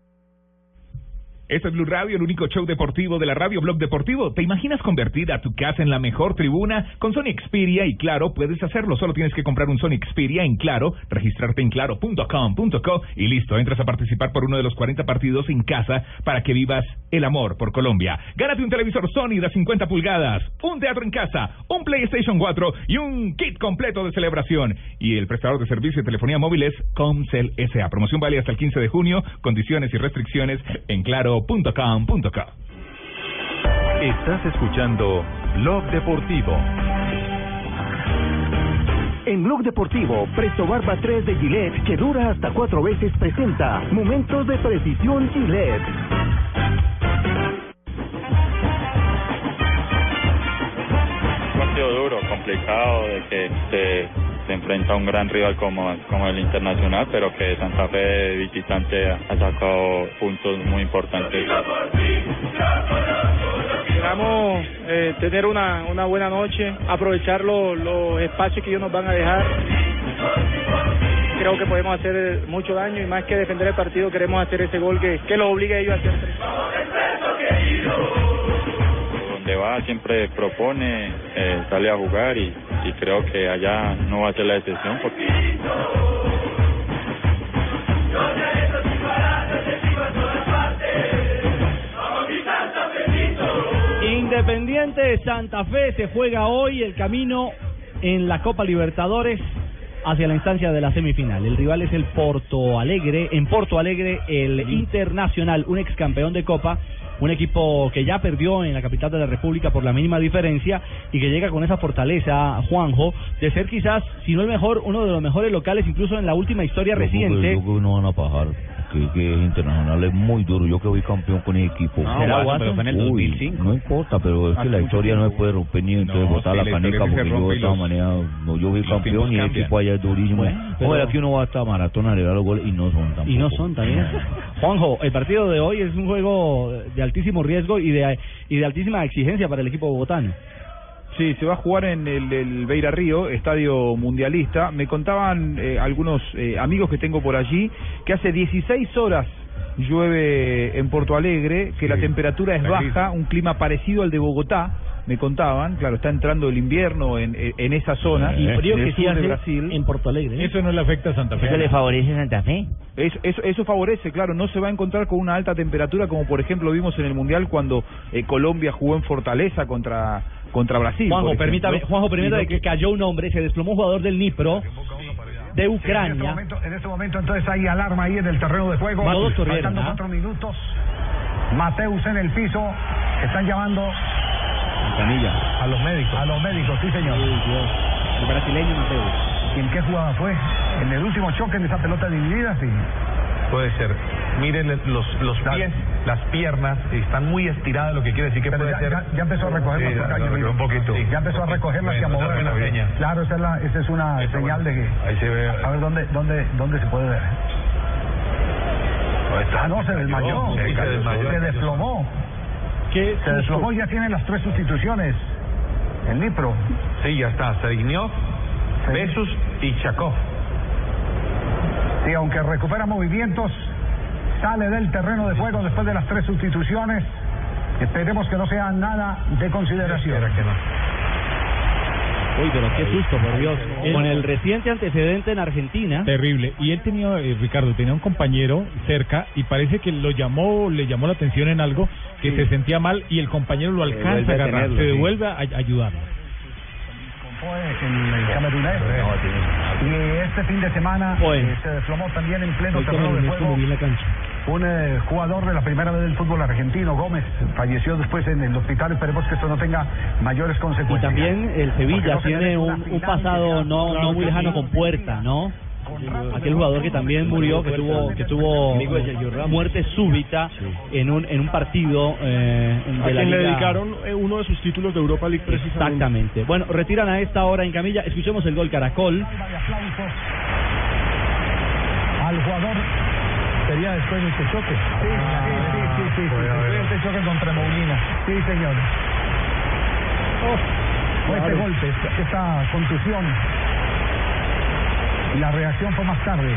Este es Blue Radio, el único show deportivo de la radio Blog Deportivo. ¿Te imaginas convertir a tu casa en la mejor tribuna? Con Sony Xperia y Claro puedes hacerlo. Solo tienes que comprar un Sony Xperia en Claro, registrarte en claro.com.co y listo. Entras a participar por uno de los 40 partidos en casa para que vivas el amor por Colombia. Gánate un televisor Sony de 50 pulgadas, un teatro en casa, un PlayStation 4 y un kit completo de celebración. Y el prestador de servicio de telefonía móvil es Comcel SA. Promoción vale hasta el 15 de junio. Condiciones y restricciones en claro.com.co. Estás escuchando Blog Deportivo. En Blog Deportivo, Presto Barba 3 de Gillette, que dura hasta cuatro veces, presenta Momentos de Precisión Gillette. Un partido duro, complicado, de que se, se enfrenta a un gran rival como, como el Internacional, pero que Santa Fe de visitante ha, sacado puntos muy importantes. Esperamos eh, tener una, una buena noche, aprovechar los, los espacios que ellos nos van a dejar. Creo que podemos hacer mucho daño y más que defender el partido queremos hacer ese gol que, que los obligue a ellos a hacer. Donde va siempre propone, eh, sale a jugar y, y creo que allá no va a ser la excepción porque Independiente de Santa Fe se juega hoy el camino en la Copa Libertadores hacia la instancia de la semifinal. El rival es el Porto Alegre, en Porto Alegre el Internacional, un ex campeón de Copa, un equipo que ya perdió en la capital de la República por la mínima diferencia y que llega con esa fortaleza, Juanjo, de ser quizás, si no el mejor, uno de los mejores locales, incluso en la última historia reciente. Yo creo que no van a pagar. Que, que Internacional es muy duro. Yo que voy campeón con el equipo. No, ¿Será Watson? pero fue en el Uy, 2005. No importa, pero es que la historia no se puede romper ni entonces No, botar sí, la caneca porque yo de todas maneras, no, yo voy campeón y el equipo allá es durísimo. Bueno, pero- ver, aquí uno va hasta maratón a llegar los goles y no son tampoco. Y no son también. Juanjo, el partido de hoy es un juego de altísimo riesgo y de, y de altísima exigencia para el equipo bogotano. Sí, se va a jugar en el, el Beira Río, estadio mundialista. Me contaban eh, algunos eh, amigos que tengo por allí que hace 16 horas llueve en Porto Alegre, que la temperatura es gris. baja, un clima parecido al de Bogotá. Me contaban, claro, está entrando el invierno en, en- esa zona. Y frío que sí hace Brasil. en Porto Alegre. Eso no le afecta a Santa Fe. ¿Eso le favorece a Santa Fe? Eso, eso, eso favorece, claro, no se va a encontrar con una alta temperatura como por ejemplo vimos en el Mundial cuando eh, Colombia jugó en Fortaleza contra contra Brasil. Juanjo, permítame, Juanjo, permítame no que cayó un hombre, se desplomó un jugador del Nipro de En este, Ucrania. momento, en este momento entonces hay alarma ahí en el terreno de juego. Todos corrieron, Faltando ¿ah? cuatro minutos. Mateus en el piso. Están llamando A los médicos. a los médicos, sí señor. El brasileño Mateus. ¿Y en qué jugada fue? En el último choque en esa pelota dividida, sí. Puede ser. Miren los, los pies, las piernas, están muy estiradas, lo que quiere decir que Pero puede ya, ser. ya, ya empezó a Sí, ya, Yolito. un poquito. Ya empezó a recogerlas y a Bueno, seña. Claro, esa es, la, esa es una señal de que... Ahí se ve. A ver, ¿dónde, dónde, dónde se puede ver? Está. Ah, no, se desmayó. Sí, se desmayó. Se desplomó. qué Se desplomó y ya tiene las tres sustituciones. El Nipro. Sí, ya está. Serigniov, Besus y Chakov. Sí, aunque recupera movimientos, sale del terreno de juego después de las tres sustituciones. Esperemos que no sea nada de consideración. Uy, pero qué susto, por Dios. Con el reciente antecedente en Argentina. Terrible. Y él tenía, eh, Ricardo, tenía un compañero cerca y parece que lo llamó, le llamó la atención en algo, que se sentía mal y el compañero lo alcanza a agarrar, tenerlo, se sí. devuelve a, a ayudarlo. El, camerunés. Y este fin de semana eh, se desplomó también en pleno terreno de juego. Un eh, jugador de la primera vez del fútbol argentino, Gómez, falleció después en el hospital. Esperemos que esto no tenga mayores Y consecuencias. también el Sevilla no tiene un, un pasado no, no muy lejano con Puerta, ¿no? Aquel jugador que también murió, que tuvo que tuvo muerte súbita en un en un partido eh, A de la quien le Liga- dedicaron eh, uno de sus títulos de Europa League precisamente. Exactamente. Bueno, retiran a esta hora en camilla. Escuchemos el gol Caracol. Al jugador. Sería después de este choque. Sí, sí, sí, sí, sí, sí, sí, este choque contra Molina. Sí, señor. Este Claro. golpe, esta- esta contusión. Y la reacción fue más tarde.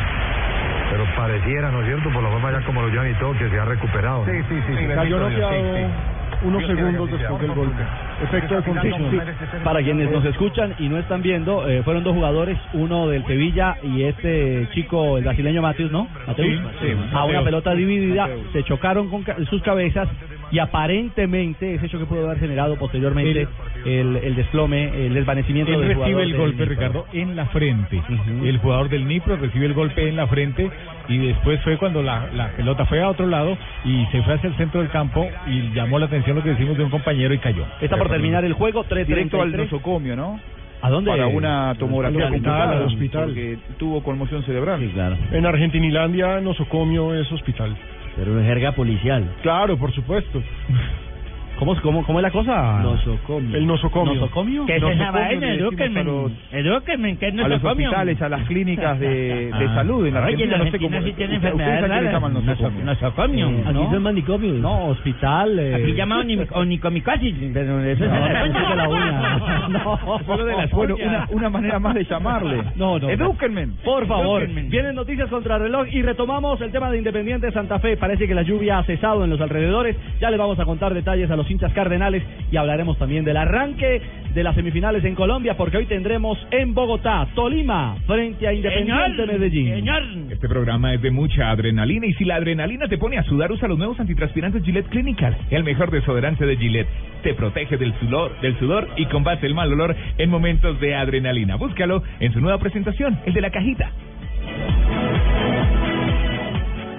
Pero pareciera, ¿no es cierto? Por la forma ya como lo llevan y todo, que se ha recuperado. Sí, sí, sí. sí. Cayó bendito Dios, noqueado sí, sí. Unos Dios segundos después del golpe. Efecto de contusión. Sí, para quienes nos escuchan y no están viendo, eh, fueron dos jugadores, uno del Sevilla y este chico, el brasileño Mateus, ¿no? Mateus. Sí, sí, a Mateus. una pelota dividida, Mateus. se chocaron con ca- sus cabezas y aparentemente ese choque pudo haber generado posteriormente el, el desplome, el desvanecimiento Él del recibe jugador el golpe. Ricardo, en la frente. El jugador del Nipro recibe el golpe en la frente y después fue cuando la, la pelota fue a otro lado y se fue hacia el centro del campo y llamó la atención lo que decimos de un compañero y cayó. Está por terminar el juego, 3 Directo al nosocomio, ¿no? ¿A dónde? Para una tomografía Al hospital, complicada, al hospital. porque tuvo conmoción cerebral. Sí, claro. En Argentinilandia, nosocomio es hospital. Pero en jerga policial. Claro, por supuesto. ¿Cómo, cómo, cómo es la cosa? Nosocomio. El nosocomio. ¿Nosocomio? ¿Qué es esa Nosocomio vaina? Edúquenme. los- Edúquenme, ¿qué es a los nosocomio? hospitales, a las clínicas de, de Ah. salud en la Oye, Argentina, la no sé cómo. sí tiene ¿Ustedes enfermedades a qué le raras. llaman nosocomio? Nosocomio, ¿no? Aquí son manicomios. No, hospital. Eh. Aquí llaman onic- onicomicosis, pero eso es de la uña. No, Solo de las bueno, una, una manera más de llamarle. No, no. Edúquenme. Por favor, Edúquenme. vienen noticias contra reloj y retomamos el tema de Independiente Santa Fe. Parece que la lluvia ha cesado en los alrededores. Ya le vamos a contar detalles a los hinchas cardenales y hablaremos también del arranque de las semifinales en Colombia, porque hoy tendremos en Bogotá, Tolima, frente a Independiente Medellín. Este programa es de mucha adrenalina y si la adrenalina te pone a sudar, usa los nuevos antitranspirantes Gillette Clinical, el mejor desodorante de Gillette. Te protege del sudor, del sudor y combate el mal olor en momentos de adrenalina. Búscalo en su nueva presentación, el de la cajita.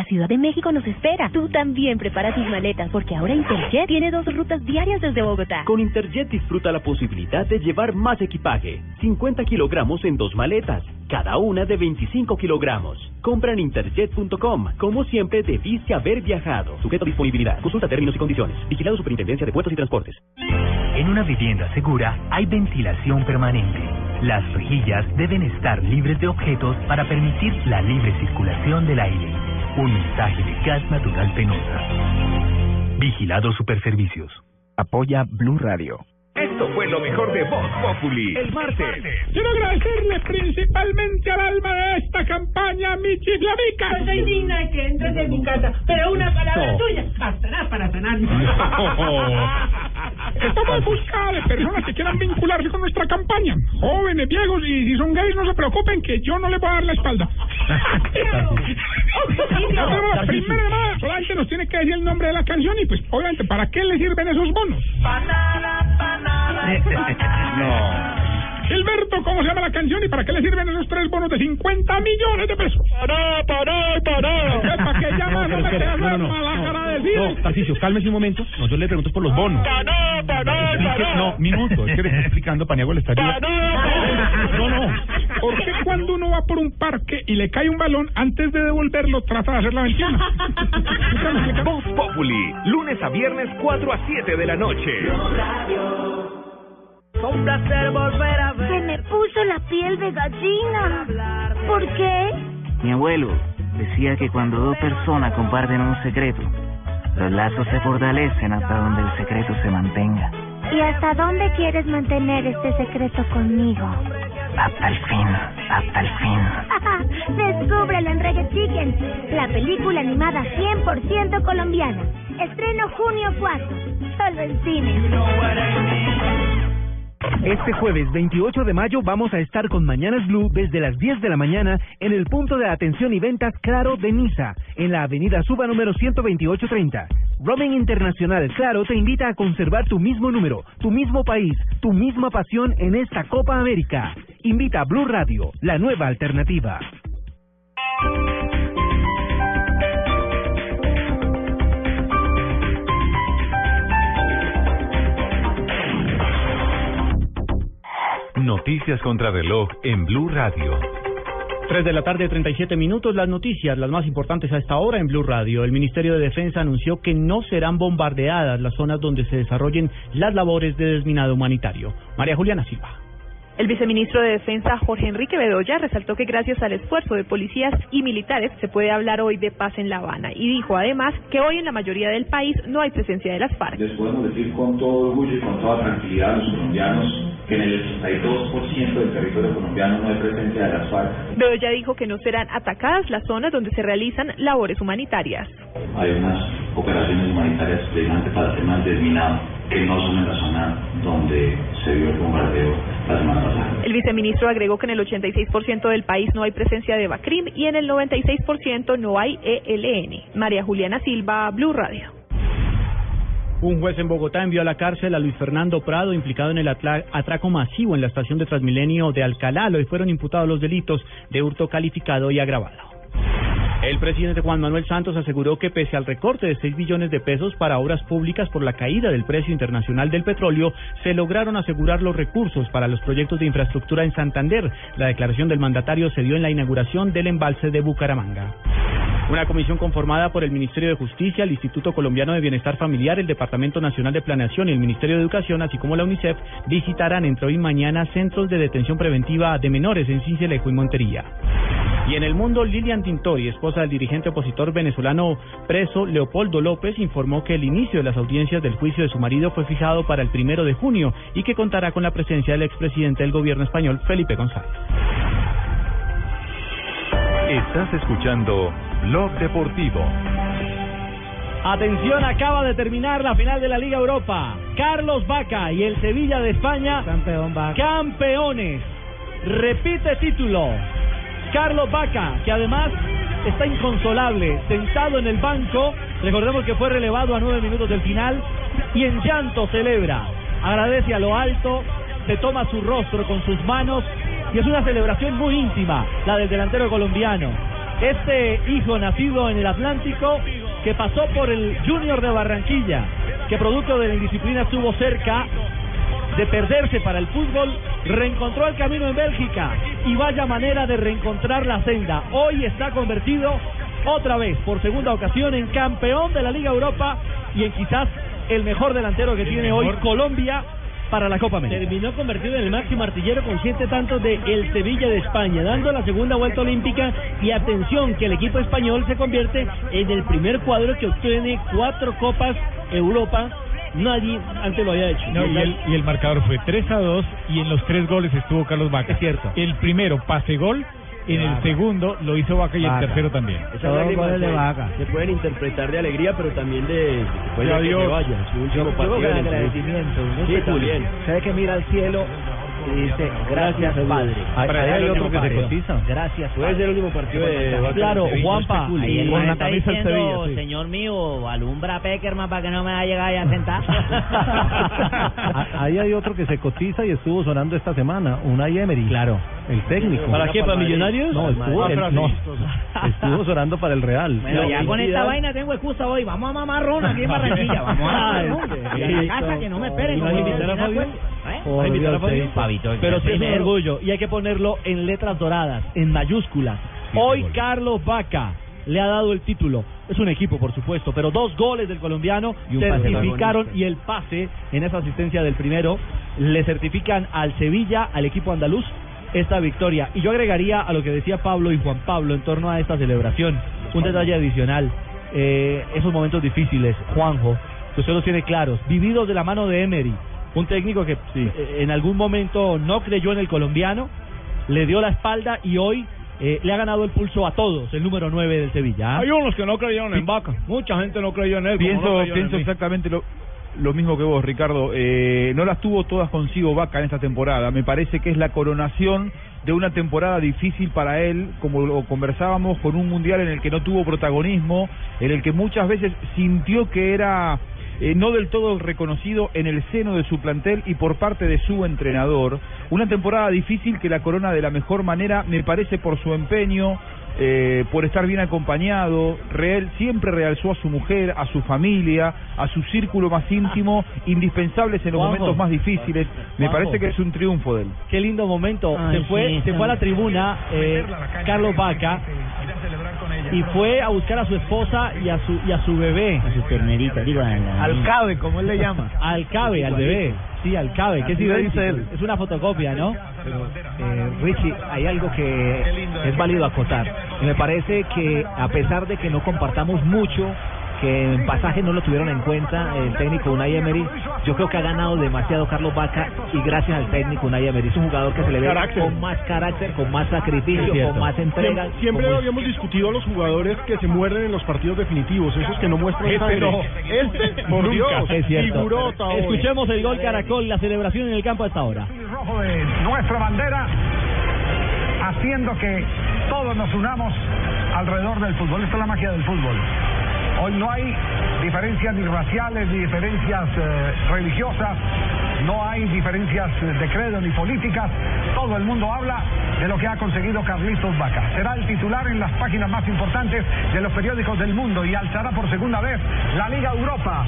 La Ciudad de México nos espera. Tú también prepara tus maletas porque ahora Interjet tiene dos rutas diarias desde Bogotá. Con Interjet disfruta la posibilidad de llevar más equipaje. 50 kilogramos en dos maletas, cada una de 25 kilogramos. Compra en interjet.com. Como siempre, debiste haber viajado. Sujeto a disponibilidad. Consulta términos y condiciones. Vigilado Superintendencia de Puertos y Transportes. En una vivienda segura hay ventilación permanente. Las rejillas deben estar libres de objetos para permitir la libre circulación del aire. Un mensaje de Gas Natural Penosa. Vigilado Superservicios. Apoya Blue Radio. Esto fue lo mejor de Voz Populi. El martes. Quiero agradecerle principalmente al alma de esta campaña, mi chiflamica. Estoy digna de que entres en mi casa, pero una palabra No. tuya bastará para sanarme. Estamos en busca de personas que quieran vincularse con nuestra campaña. Jóvenes, viejos, y si son gays, no se preocupen que yo no les voy a dar la espalda. La primera llamada. Solamente nos tiene que decir el nombre de la canción y pues obviamente, ¿para qué le sirven esos bonos? No. Gilberto, ¿cómo se llama la canción y para qué le sirven esos tres bonos de 50 millones de pesos? Pará, pará, pará. ¿Para qué llamas? No, me quedas no, no, no, no, Tarcisio, cálmese un momento. No, yo le pregunto por los bonos. Pará, pará, pará. No, minuto, es que le estoy explicando, Paniagua le está ayudando. No, no. ¿Por qué cuando uno va por un parque y le cae un balón, antes de devolverlo, trata de hacer la 21? Voz Populi, lunes a viernes 4 a 7 de la noche. Un placer volver a ver. Se me puso la piel de gallina. ¿Por qué? Mi abuelo decía que cuando dos personas comparten un secreto, los lazos se fortalecen hasta donde el secreto se mantenga. ¿Y hasta dónde quieres mantener este secreto conmigo? Hasta el fin, hasta el fin. Descúbrelo en Reggae Chicken, la película animada 100% colombiana. Estreno junio 4, solo en cine. Este jueves 28 de mayo vamos a estar con Mañanas Blue desde las 10 de la mañana en el punto de atención y ventas Claro de Niza, en la avenida Suba número 12830. Roaming Internacional Claro te invita a conservar tu mismo número, tu mismo país, tu misma pasión en esta Copa América. Invita a Blue Radio, la nueva alternativa. Noticias contra reloj en Blue Radio. 3 de la tarde, 37 minutos. Las noticias, las más importantes a esta hora en Blue Radio. El Ministerio de Defensa anunció que no serán bombardeadas las zonas donde se desarrollen las labores de desminado humanitario. María Juliana Silva. El viceministro de Defensa, Jorge Enrique Bedoya, resaltó que gracias al esfuerzo de policías y militares se puede hablar hoy de paz en La Habana y dijo además que hoy en la mayoría del país no hay presencia de las FARC. Les podemos decir con todo orgullo y con toda tranquilidad a los colombianos que en el 82% del territorio colombiano no hay presencia de las FARC. Bedoya dijo que no serán atacadas las zonas donde se realizan labores humanitarias. Hay unas operaciones humanitarias precisamente para temas de desminado que no son en la zona donde se vio el bombardeo la semana pasada. El viceministro agregó que en el 86% del país no hay presencia de BACRIM y en el 96% no hay ELN. María Juliana Silva, Blue Radio. Un juez en Bogotá envió a la cárcel a Luis Fernando Prado, implicado en el atraco masivo en la estación de Transmilenio de Alcalá. Hoy fueron imputados los delitos de hurto calificado y agravado. El presidente Juan Manuel Santos aseguró que pese al recorte de 6 billones de pesos para obras públicas por la caída del precio internacional del petróleo, se lograron asegurar los recursos para los proyectos de infraestructura en Santander. La declaración del mandatario se dio en la inauguración del embalse de Bucaramanga. Una comisión conformada por el Ministerio de Justicia, el Instituto Colombiano de Bienestar Familiar, el Departamento Nacional de Planeación y el Ministerio de Educación, así como la UNICEF, visitarán entre hoy y mañana centros de detención preventiva de menores en Cincelejo y Montería. Y en el mundo, Lilian Tintori, esposa del dirigente opositor venezolano preso Leopoldo López, informó que el inicio de las audiencias del juicio de su marido fue fijado para el primero de junio y que contará con la presencia del expresidente del gobierno español, Felipe González. Estás escuchando Blog Deportivo. Atención, acaba de terminar la final de la Liga Europa. Carlos Vaca y el Sevilla de España. Campeón Campeones. Repite título. Carlos Vaca, que además está inconsolable, sentado en el banco. Recordemos que fue relevado a nueve minutos del final y en llanto celebra. Agradece a lo alto, se toma su rostro con sus manos y es una celebración muy íntima, la del delantero colombiano. Este hijo nacido en el Atlántico que pasó por el Junior de Barranquilla, que producto de la indisciplina estuvo cerca de perderse para el fútbol, reencontró el camino en Bélgica y vaya manera de reencontrar la senda. Hoy está convertido otra vez, por segunda ocasión, en campeón de la Liga Europa y en quizás el mejor delantero que tiene hoy Colombia para la Copa América. Terminó convertido en el máximo artillero con siete tantos de el Sevilla de España, dando la segunda vuelta olímpica y atención que el equipo español se convierte en el primer cuadro que obtiene cuatro Copas Europa. Nadie antes lo había hecho. No, y, el, y el marcador fue 3 a 2 y en los tres goles estuvo Carlos Vaca. Es cierto. El primero, pase gol. En el Vaca. segundo lo hizo Vaca y el Vaca. tercero también. Esas lágrimas se, se pueden interpretar de alegría, pero también de De adiós. vaya, su último Yo partido. de el club. agradecimiento. Sí, también. Sabe que mira al cielo y dice, gracias, padre. Ahí- hay otro que se cotiza. Gracias, Puede ser el último partido de Claro. Juanpa. Ahí el Con man la está diciendo, señor mío, alumbra Peckerman para que no me vaya a llegar ahí a sentar. Ah, Ahí hay otro que se cotiza y estuvo sonando esta semana, Unai Emery. Claro. El técnico. ¿Para qué? ¿Para Millonarios? No, estuvo, Ah, el- no, estuvo sonando para el Real. Bueno, ya con esta vaina tengo excusa hoy. Vamos a mamar ron aquí en Barranquilla. Vamos a Y a la casa que no me esperen. ¿Eh? Fabito, Pero sí es un primero. orgullo y hay que ponerlo en letras doradas, en mayúsculas. Hoy Carlos Vaca le ha dado el título. Es un equipo, por supuesto, pero dos goles del colombiano Y certificaron y el pase en esa asistencia del primero le certifican al Sevilla, al equipo andaluz, esta victoria. Y yo agregaría a lo que decía Pablo y Juan Pablo en torno a esta celebración un detalle adicional. Eh, esos momentos difíciles, Juanjo, que usted los tiene claros, vividos de la mano de Emery, un técnico que eh, en algún momento no creyó en el colombiano, le dio la espalda y hoy eh, le ha ganado el pulso a todos, el número 9 del Sevilla. ¿ah? Hay unos que no creyeron en Vaca, mucha gente no creyó en él. Pienso, pienso exactamente lo, lo mismo que vos, Ricardo. Eh, no las tuvo todas consigo Vaca en esta temporada. Me parece que es la coronación de una temporada difícil para él, como lo conversábamos, con un mundial en el que no tuvo protagonismo, en el que muchas veces sintió que era eh, no del todo reconocido en el seno de su plantel y por parte de su entrenador. Una temporada difícil que la corona de la mejor manera, me parece, por su empeño, eh, por estar bien acompañado. Real siempre realzó a su mujer, a su familia, a su círculo más íntimo, indispensables en los Juanjo. momentos más difíciles. Me Juanjo. parece que es un triunfo de él. Qué lindo momento. Ay, se fue, sí, se fue a la tribuna eh, Carlos Vaca y fue a buscar a su esposa y a su y a su bebé. A su ternerita, digo, al cabe, como él le llama. Al cabe, al bebé. Sí, al cabe, idéntico. dice él. Es una fotocopia, ¿no? Eh, Richie, hay algo que es válido acotar. Y me parece que a pesar de que no compartamos mucho, que en pasaje no lo tuvieron en cuenta el técnico Unai Emery, yo creo que ha ganado demasiado Carlos Vaca y gracias al técnico Unai Emery. Es un jugador que se le ve Carácter. con más carácter, con más sacrificio, con más entrega. Siempre, siempre con- habíamos discutido a los jugadores que se muerden en los partidos definitivos, esos que no muestran Este sangre. no. Este, por. Dios, Es cierto. figurota. Escuchemos el gol Caracol, la celebración en el campo a esta hora. rojo de nuestra bandera, haciendo que todos nos unamos alrededor del fútbol. Esta es la magia del fútbol. Hoy no hay diferencias ni raciales ni diferencias eh, religiosas, no hay diferencias de credo ni políticas. Todo el mundo habla de lo que ha conseguido Carlitos Vaca. Será el titular en las páginas más importantes de los periódicos del mundo y alzará por segunda vez la Liga Europa.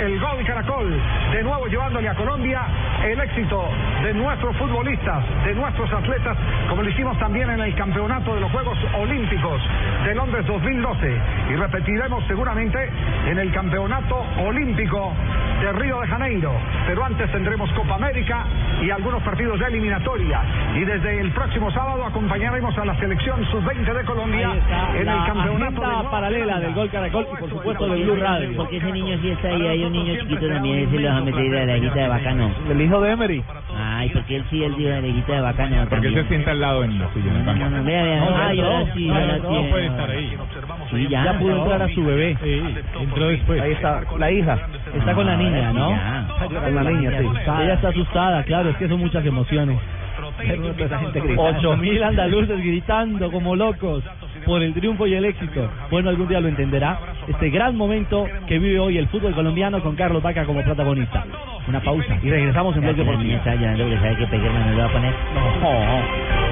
El gol Caracol, de nuevo llevándole a Colombia el éxito de nuestros futbolistas, de nuestros atletas, como lo hicimos también en el campeonato de los Juegos Olímpicos de Londres 2012 y repetiremos seguramente en el campeonato olímpico de Río de Janeiro. Pero antes tendremos Copa América y algunos partidos de eliminatoria. Y desde el próximo sábado acompañaremos a la selección sub-20 de Colombia está en la el campeonato de paralela del gol Caracol y por supuesto de Blue Radio. Porque ese niño sí está ahí, hay un niño chiquito también, ese le va a meter a la hijita de bacano. El hijo de Emery. Ay, porque él sí, él dijo la hijita de bacano. Porque también. se sienta al lado en la banco. No, vea, vea, No, ay, ahora sí, no, ahora no, sí, no puede estar ahí. Sí, ya. Ya pudo entrar a su bebé. entró después. Ahí está la hija. Está con la niña, ¿no? Con la niña, sí. Ella está asustada, claro, es que son muchas emociones. Ocho mil andaluces gritando como locos por el triunfo y el éxito. Bueno, algún día lo entenderá. Este gran momento que vive hoy el fútbol colombiano con Carlos Vaca como protagonista. Una pausa y regresamos en Ya, Bloque La niña Deportivo. está llorando porque sabe que Peguerman no lo va a poner.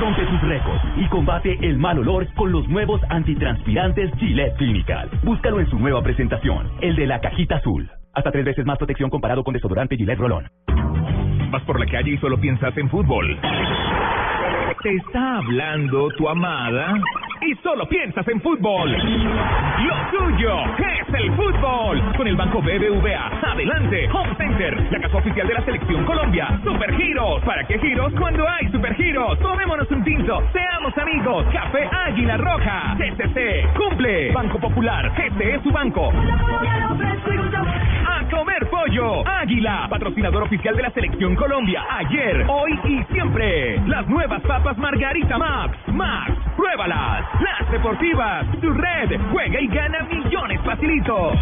Rompe tus récords y combate el mal olor con los nuevos antitranspirantes Gillette Clinical. Búscalo en su nueva presentación, el de la cajita azul. Hasta tres veces más protección comparado con desodorante Gillette Rolón. Vas por la calle y solo piensas en fútbol. Te está hablando tu amada y solo piensas en fútbol. Lo tuyo es el fútbol. Con el Banco BBVA. Adelante. Home Center. La casa oficial de la Selección Colombia. Super Giros. ¿Para qué giros cuando hay Super Giros? Tomémonos un tinto. Seamos amigos. Café Águila Roja. CCC. Cumple. Banco Popular. Este es su banco. A comer pollo. Águila. Patrocinador oficial de la Selección Colombia. Ayer, hoy y siempre. Las nuevas papas Margarita Max. Max. Pruébalas. Las deportivas. Tu red. Juega y gana millones facilito.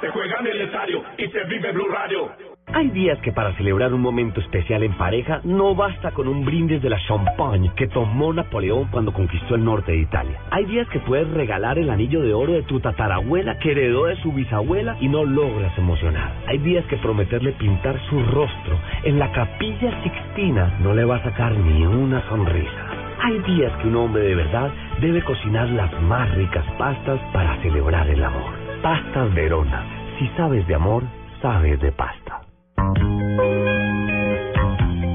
Se juega en el estadio y se vive Blue Radio. Hay días que para celebrar un momento especial en pareja no basta con un brindis de la champagne que tomó Napoleón cuando conquistó el norte de Italia. Hay días que puedes regalar el anillo de oro de tu tatarabuela que heredó de su bisabuela y no logras emocionar. Hay días que prometerle pintar su rostro en la capilla Sixtina no le va a sacar ni una sonrisa. Hay días que un hombre de verdad debe cocinar las más ricas pastas para celebrar el amor. Pastas Verona. Si sabes de amor, sabes de pasta.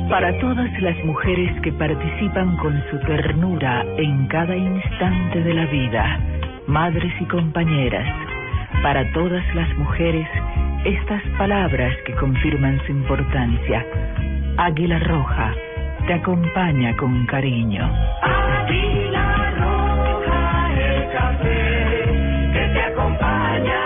Para todas las mujeres que participan con su ternura en cada instante de la vida, madres y compañeras, para todas las mujeres, estas palabras que confirman su importancia. Águila Roja te acompaña con cariño. Águila Roja, el café que te acompaña.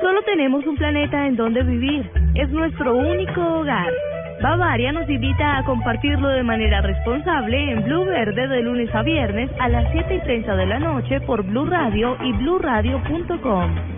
Solo tenemos un planeta en donde vivir. Es nuestro único hogar. Bavaria nos invita a compartirlo de manera responsable en Blue Verde de lunes a viernes a las 7 y 30 de la noche por Blue Radio y bluradio.com.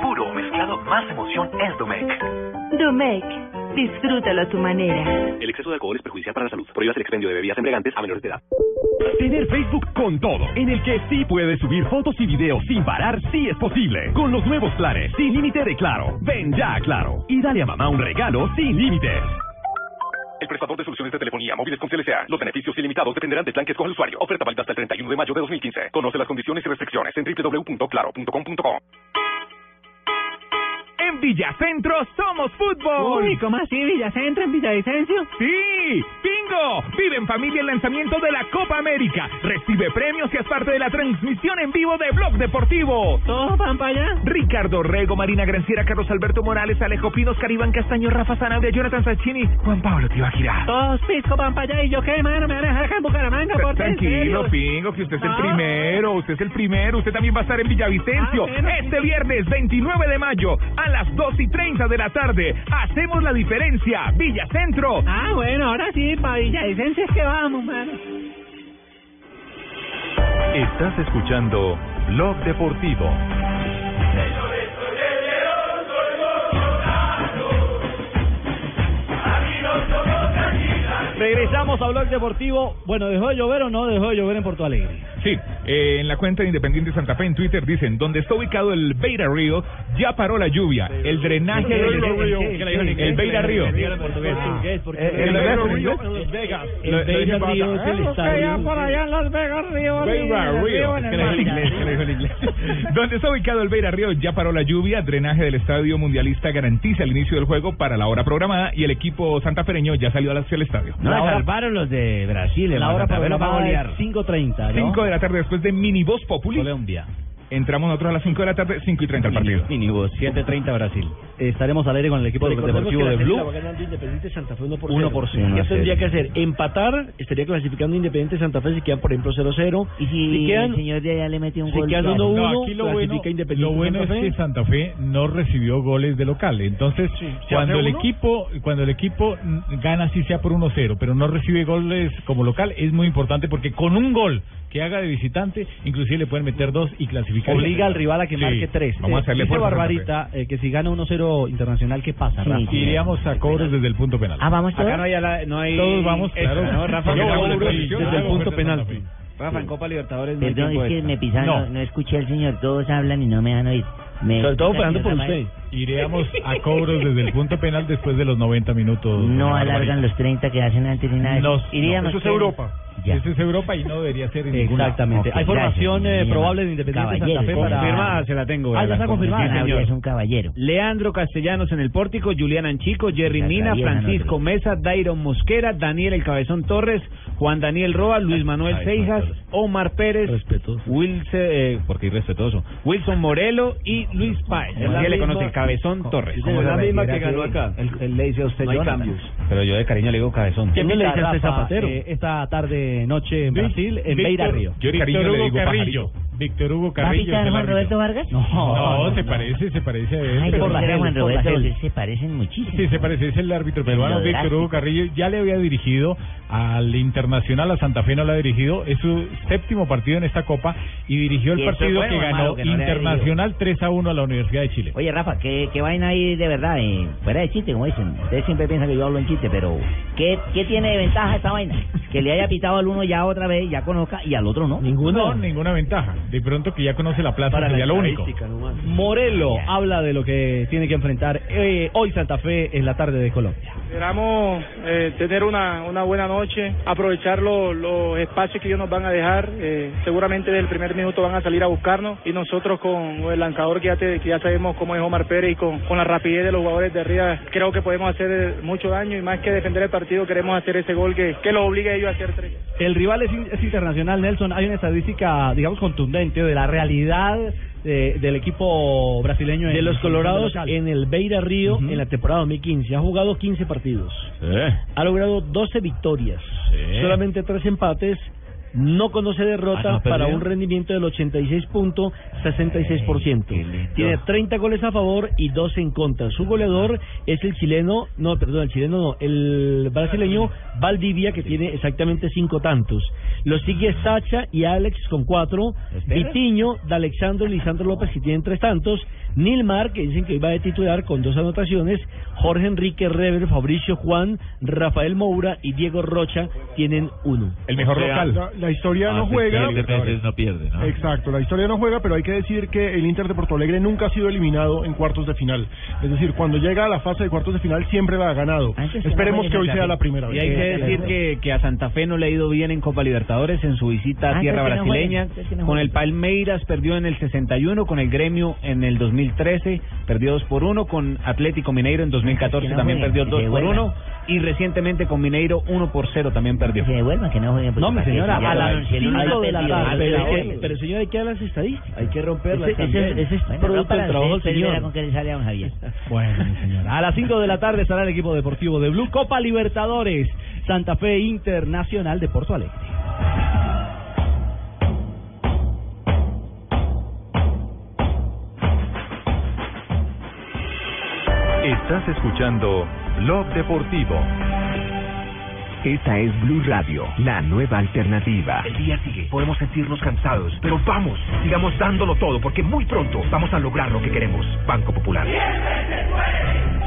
Puro mezclado más emoción es Domec. Domec, disfrútalo a tu manera. El exceso de alcohol es perjudicial para la salud. Prohíbas el expendio de bebidas embriagantes a menores de edad. Tener Facebook con todo, en el que sí puedes subir fotos y videos sin parar, sí es posible. Con los nuevos planes, sin límite de Claro. Ven ya a Claro y dale a mamá un regalo sin límites. El prestador de soluciones de telefonía móviles con CLCA. Los beneficios ilimitados dependerán del plan que escoja el usuario. Oferta válida hasta el 31 de mayo de 2015. Conoce las condiciones y restricciones en www.claro.com.co. En Villacentro somos fútbol. Uy, ¿cómo así? ¿Villacentro en Villavicencio? Sí, bingo. Vive en familia el lanzamiento de la Copa América. Recibe premios y es parte de la transmisión en vivo de Blog Deportivo. ¿Todos van para allá? Ricardo Rego, Marina Granciera, Carlos Alberto Morales, Alejo Pinos, Caribán Castaño, Rafa Sanabria, Jonathan Sacchini, Juan Pablo Tibagira. Todos pisco van para allá y yo qué, mano, me van a dejar acá en Bucaramanga, por Tranquilo, Pingo, que usted es el Ah. primero, usted es el primero, usted también va a estar en Villavicencio Ah, bueno. este viernes 29 de mayo a las 2 y 30 de la tarde. Hacemos la diferencia, Villacentro. Ah, bueno, ahora sí, para Villavicencio es que vamos, mano. Estás escuchando Blog Deportivo. Regresamos a Blog Deportivo. Bueno, ¿dejó de llover o no dejó de llover en Porto Alegre? Sí, eh, en la cuenta de Independiente Santa Fe en Twitter dicen, donde está ubicado el Beira Río, ya paró la lluvia. El drenaje del... El Beira Río. El Beira Vegas. El Beira Río el estadio. por allá en Las Vegas, Río. Beira Río. Donde está ubicado el Beira Río, ya paró la lluvia. Drenaje del estadio mundialista garantiza el inicio del juego para la hora programada y el equipo santafereño ya salió hacia el estadio. No, salvaron los de Brasil. La hora programada golear. es 5.30, ¿no? 5 de la tarde después de Mini Voz Populi. Colombia. Entramos nosotros a las 5 de la tarde, 5 y 30 al partido. Minibus, 7.30 Brasil. Estaremos al aire con el equipo Recordemos deportivo de Blue. Independiente Santa Fe 1 por 1 0. por 0. ¿Qué tendría que hacer? Empatar, estaría clasificando Independiente Santa Fe si quedan, por ejemplo, 0-0. Y si quedan, el señor de allá le mete un si gol. quedan claro. 1-1, No, aquí lo bueno, Independiente lo bueno es Santa Fe. que Santa Fe no recibió goles de local. Entonces, ¿Se cuando el equipo cuando el equipo gana así sea por 1-0, pero no recibe goles como local, es muy importante porque con un gol que haga de visitante, inclusive le pueden meter dos y clasificar. Obliga al rival a que Sí, marque 3. Vamos a hacerle dice Barbarita eh, que si gana 1-0 internacional, ¿qué pasa. Rafa? Iríamos a cobros desde el punto penal. Ah, vamos Acá todos. no hay, ala- no hay Todos vamos, extra, claro. ¿no, Rafa? No- la desde el punto penal. Rafa, en Copa Libertadores Perdón, es que me pisaron, no. No. escuché al señor. Todos hablan y no me dan oír. Me Sobre todo pagando por usted. Iríamos a cobros desde el punto penal después de los 90 minutos. No alargan los 30 que hacen antes ni nada. de eso. No, Iríamos eso es Europa. Ya. Eso es Europa y no debería ser en. Exactamente. Ok, Hay formación gracias, eh, muy probable de Independiente Caballero, Santa Fe para... Confirmada, se la tengo. Ah, ya está confirmada. Es un caballero. Leandro Castellanos en el pórtico, Julián Anchico, Jerry La Mina, Francisco Mesa, Dairon Mosquera, Daniel El Cabezón Torres, Juan Daniel Roa, Luis Manuel Ay, Seijas, Torres. Omar Pérez, Respetuoso. Wilson, eh, porque irrespetuoso, Wilson Morelo y Luis Páez. Es Así le conoce el Cabezón Torres. ¿Cómo Es se la misma que ganó acá. Él, él le dice a usted No hay cambios. Pero yo de cariño le digo Cabezón. ¿Quién le dice a usted Zapatero? eh, esta tarde, noche en Vic- Brasil, en Beira Río. Yo de cariño le Hugo digo Carrillo. Víctor Hugo ¿Va a Carrillo es el Juan. Roberto Vargas? No, se parece, se parece a él. Ay, pero- por la gel, Juan por la Roberto, porque se parecen muchísimo. Sí, se parece, es el árbitro peruano Víctor. Hugo Carrillo. Ya le había dirigido al Internacional, a Santa Fe no lo ha dirigido. Es su séptimo partido en esta Copa y dirigió el ¿Y eso es partido bueno que ganó que no Internacional 3 a 1 a la Universidad de Chile. Oye, Rafa, ¿qué, qué vaina hay de verdad? eh, fuera de chiste, como dicen. Ustedes siempre piensan que yo hablo en chiste, pero ¿qué, qué tiene de ventaja esta vaina? Que le haya pitado al uno ya otra vez, ya conozca, y al otro no. No, ninguna ventaja. De pronto que ya conoce la plaza Para la sería lo único. nomás. Morelo habla de lo que tiene que enfrentar eh, hoy Santa Fe en la tarde de Colombia. Esperamos eh, tener una, una buena noche, aprovechar los, los espacios que ellos nos van a dejar. eh, seguramente desde el primer minuto van a salir a buscarnos y nosotros con el lanzador que ya, te- que ya sabemos cómo es Omar Pérez y con, con la rapidez de los jugadores de arriba, creo que podemos hacer eh, mucho daño y más que defender el partido queremos hacer ese gol que, que lo obligue a ellos a hacer tres. El rival es, es internacional, Nelson. Hay una estadística, digamos, contundente de la realidad eh, del equipo brasileño. De en- los Colorados en el Beira Río en la temporada 2015. Ha jugado 15 partidos. Ha logrado 12 victorias. Solamente 3 empates. No conoce derrota Ah, no para un rendimiento del 86.66%. Tiene 30 goles a favor y 12 en contra. Su goleador es el chileno, no, perdón, el chileno no, el brasileño Valdivia que tiene exactamente 5 tantos. Lo sigue Sacha y Alex con 4. Vitiño, D'Alexandro y Lisandro López que tienen 3 tantos. Nilmar, que dicen que iba de titular con dos anotaciones. Jorge Enrique Rever, Fabricio Juan, Rafael Moura y Diego Rocha tienen uno. El mejor local. La, la historia no juega. no pierde, ¿no? Exacto, la historia no juega, pero hay que decir que el Inter de Porto Alegre nunca ha sido eliminado en cuartos de final. Es decir, cuando llega a la fase de cuartos de final siempre la ha ganado. Esperemos que hoy sea la primera Y vez. hay que decir que, que a Santa Fe no le ha ido bien en Copa Libertadores en su visita a Ah, tierra que brasileña. juegue, que no con juegue. el Palmeiras perdió en el 61, con el Gremio en el 2013 perdió 2 por 1, con Atlético Mineiro en 2014 Que no también juegue, perdió que 2 se por devuelva. 1 y recientemente con Mineiro 1 por 0 también perdió. Se devuelvan, que no porque No, mi señora, a las si el uno cinco ha de la tarde, pero, señor, hay que dar las estadísticas. Hay que romperlas Ese- ese- también. ese es Bueno, producto del trabajo del señor. con que le sale a don Javier. Bueno, mi señora. A las 5 de la tarde estará el equipo deportivo de Blue Copa Libertadores, Santa Fe Internacional de Porto Alegre. Estás escuchando Blog Deportivo. Esta es Blue Radio, la nueva alternativa. El día sigue, podemos sentirnos cansados, pero vamos, sigamos dándolo todo porque muy pronto vamos a lograr lo que queremos. Banco Popular.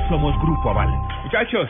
Somos Grupo Aval. Muchachos,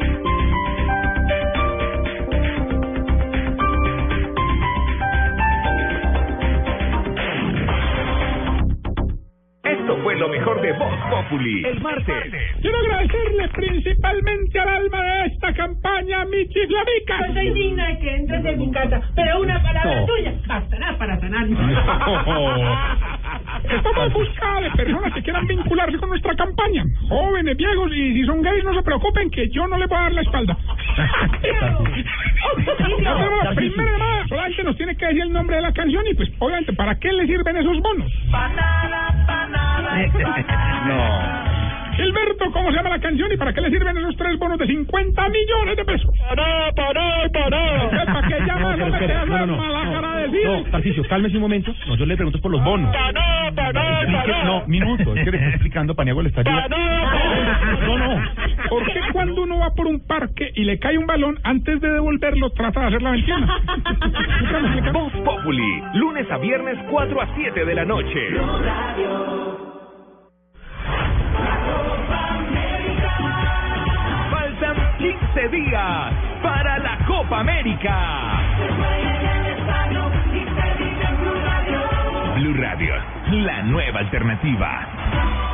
Esto fue lo mejor de Populi, el martes. Quiero agradecerle principalmente al alma de esta campaña, Michi Slavica. Pues soy digna de que entres en mi casa, pero una palabra No. tuya bastará para sanar. Estamos en busca de personas que quieran vincularse con nuestra campaña. Jóvenes, viejos, y si son gays, no se preocupen que yo no les voy a dar la espalda. Ya tenemos la primera llamada. Solamente nos tiene que decir el nombre de la canción y pues, obviamente, ¿para qué le sirven esos bonos? No. Gilberto, ¿cómo se llama la canción y para qué le sirven esos tres bonos de 50 millones de pesos? ¡Pará, pará, pará! ¿Para qué llamas? No, quedas no, no, no, no, Tarcicio, cálmese un momento. No, yo le pregunto por los bonos. ¡Pará, pará, pará! no, minuto, es que le está explicando, Paniagua le está ayudando. No, no. ¿Por qué cuando uno va por un parque y le cae un balón, antes de devolverlo, trata de hacer la ventana? Voz Populi, lunes a viernes 4 a 7 de la noche. 15 días para la Copa América. Blue Radio, la nueva alternativa.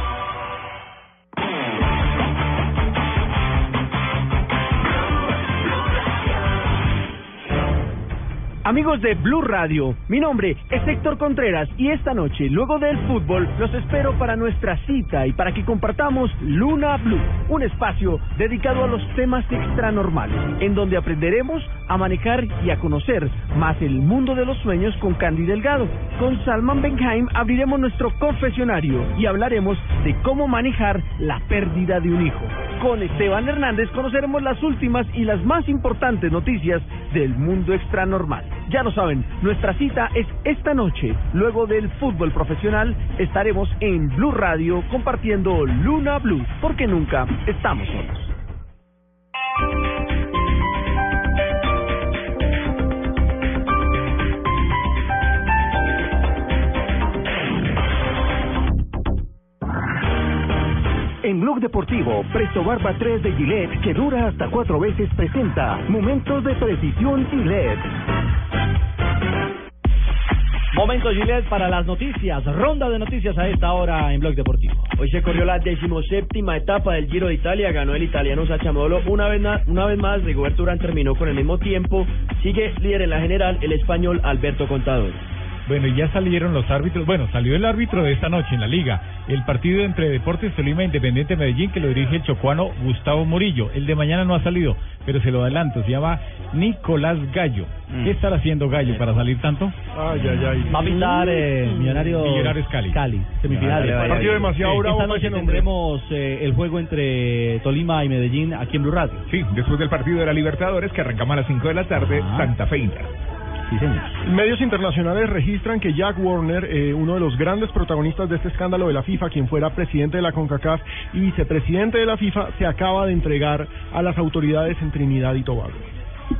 Amigos de Blue Radio, mi nombre es Héctor Contreras y esta noche, luego del fútbol, los espero para nuestra cita y para que compartamos Luna Blue, un espacio dedicado a los temas extranormales, en donde aprenderemos a manejar y a conocer más el mundo de los sueños con Candy Delgado. Con Salman Benheim abriremos nuestro confesionario y hablaremos de cómo manejar la pérdida de un hijo. Con Esteban Hernández conoceremos las últimas y las más importantes noticias del mundo extranormal. Ya lo saben, nuestra cita es esta noche. Luego del fútbol profesional estaremos en Blue Radio compartiendo Luna Blue, porque nunca estamos solos. En Blog Deportivo, Presto Barba 3 de Gillette, que dura hasta cuatro veces, presenta Momentos de Precisión Gillette. Momento Gillette para las noticias. Ronda de noticias a esta hora en Blog Deportivo. Hoy se corrió la decimoséptima etapa del Giro de Italia, ganó el italiano Sachamolo. Una vez, na- una vez más, Rigoberto Urán terminó con el mismo tiempo. Sigue líder en la general el español Alberto Contador. Bueno, y ya salieron los árbitros. Bueno, salió el árbitro de esta noche en la liga. El partido entre Deportes Tolima e Independiente Medellín que lo dirige el chocuano Gustavo Murillo. El de mañana no ha salido, pero se lo adelanto. Se llama Nicolás Gallo. ¿Qué estará haciendo Gallo para salir tanto? Ay, ay, ay. Va a pintar eh, Millonarios, Millonarios Cali. Cali, semifinales. Vale, vale, Partido demasiado bravo Esta noche tendremos eh, el juego entre Tolima y Medellín aquí en Blue Radio. Sí, después del partido de la Libertadores que arrancamos a las 5 de la tarde, Santa Fe Inter. Sí, señor. Medios internacionales registran que Jack Warner, eh, uno de los grandes protagonistas de este escándalo de la FIFA, quien fuera presidente de la CONCACAF y vicepresidente de la FIFA, se acaba de entregar a las autoridades en Trinidad y Tobago.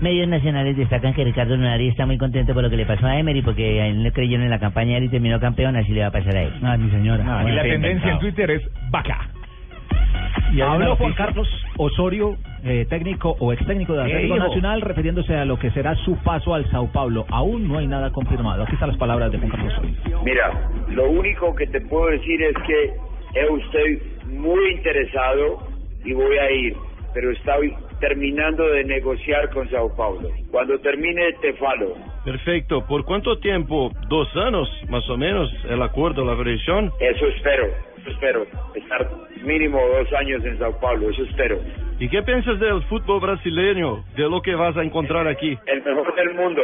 Medios nacionales destacan que Ricardo Lunari está muy contento por lo que le pasó a Emery, porque a él le creyeron en la campaña y terminó campeón, así le va a pasar a él. Ah, mi señora. y la tendencia en Twitter es vaca. Y Juan noticia- Carlos Osorio, eh, técnico o ex técnico de ¿Qué Atlético? Nacional, refiriéndose a lo que será su paso al Sao Paulo. Aún no hay nada confirmado. Aquí están las palabras de Juan Carlos Osorio. Mira, lo único que te puedo decir es que yo estoy muy interesado y voy a ir, pero estoy terminando de negociar con Sao Paulo. Cuando termine te falo. Perfecto. ¿Por cuánto tiempo? ¿Dos años, más o menos, el acuerdo, la revisión? Eso espero, eso espero. Estar mínimo dos años en Sao Paulo, eso espero. ¿Y qué piensas del fútbol brasileño, de lo que vas a encontrar aquí? El mejor del mundo,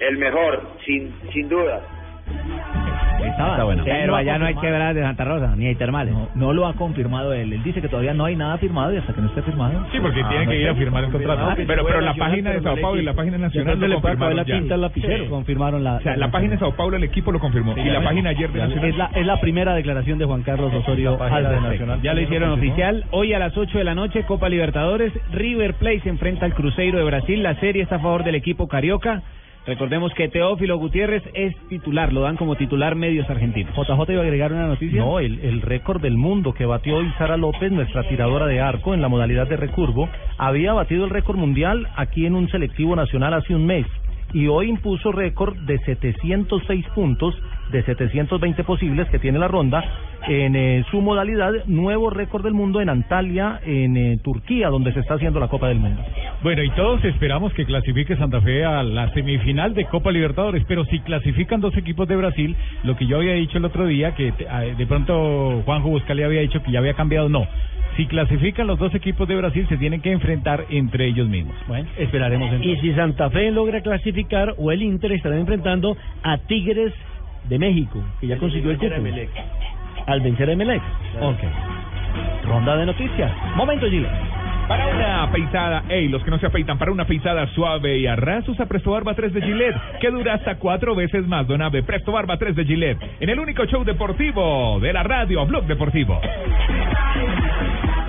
el mejor, sin, sin duda. Está bueno. Pero allá no hay quebradas de Santa Rosa, ni hay termales. No, no lo ha confirmado él. Él dice que todavía no hay nada firmado y hasta que no esté firmado. Sí, porque Ah, tiene no que ir a firmar el contrato. Ah, pero pero la página de Sao Paulo y la página nacional lo confirmaron la ya. tinta al lapicero. Sí. Confirmaron la. O sea, la página de Sao Paulo, el equipo lo confirmó. Sí, y la página ayer de Nacional. Es la, es la primera declaración de Juan Carlos Osorio al respecto. Ya lo hicieron oficial. Hoy a las 8 de la noche, Copa Libertadores. River Plate se enfrenta al Cruzeiro de Brasil. La serie está a favor del equipo carioca. Recordemos que Teófilo Gutiérrez es titular, lo dan como titular medios argentinos. JJ iba a agregar una noticia. No, el, el récord del mundo que batió hoy Sara López, nuestra tiradora de arco en la modalidad de recurvo, había batido el récord mundial aquí en un selectivo nacional hace un mes y hoy impuso récord de 706 puntos de 720 posibles que tiene la ronda en eh, su modalidad nuevo récord del mundo en Antalya, en eh, Turquía, donde se está haciendo la Copa del Mundo. Bueno, y todos esperamos que clasifique Santa Fe a la semifinal de Copa Libertadores, pero si clasifican dos equipos de Brasil, lo que yo había dicho el otro día, que te- ah, de pronto Juanjo Buscali había dicho que ya había cambiado, no. Si clasifican los dos equipos de Brasil, se tienen que enfrentar entre ellos mismos. Bueno, esperaremos Y si Santa Fe logra clasificar o el Inter estarán enfrentando a Tigres de México, que ya consiguió el título. Al vencer a Emelec. Ok. Ronda de noticias. Momento, Gila. Para una afeitada, ey, los que no se afeitan, para una afeitada suave y a ras, usa Presto Barba 3 de Gillette, que dura hasta cuatro veces más, Don Abe. Presto Barba 3 de Gillette, en el único show deportivo de la radio, Blog Deportivo.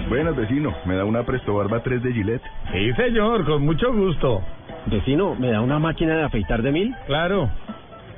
Buenas, vecino. ¿Me da una Presto Barba 3 de Gillette? Sí, señor, con mucho gusto. Vecino, ¿me da una máquina de afeitar de mil? Claro,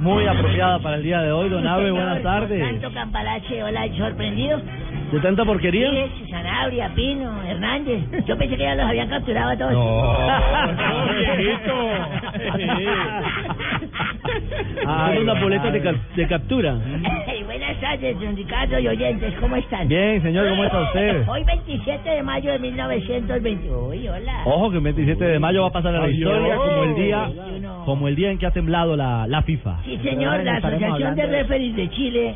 Muy apropiada para el día de hoy, don Abe. Buenas tardes. Tanto Campalache, hola, sorprendido. ¿De tanta porquería? Sí, Sanabria, Pino, Hernández. Yo pensé que ya los habían capturado a todos. Ah, una boleta de, cap- de captura. Hey, buenas tardes, don Ricardo y oyentes, ¿cómo están? Bien, señor, ¿cómo está usted? Hoy 27 de mayo de 1920. Uy, hola. Ojo que el 27 de mayo va a pasar a la Ay, historia como el día como el día en que ha temblado la, la FIFA. Sí, señor, la Asociación de Referees de Chile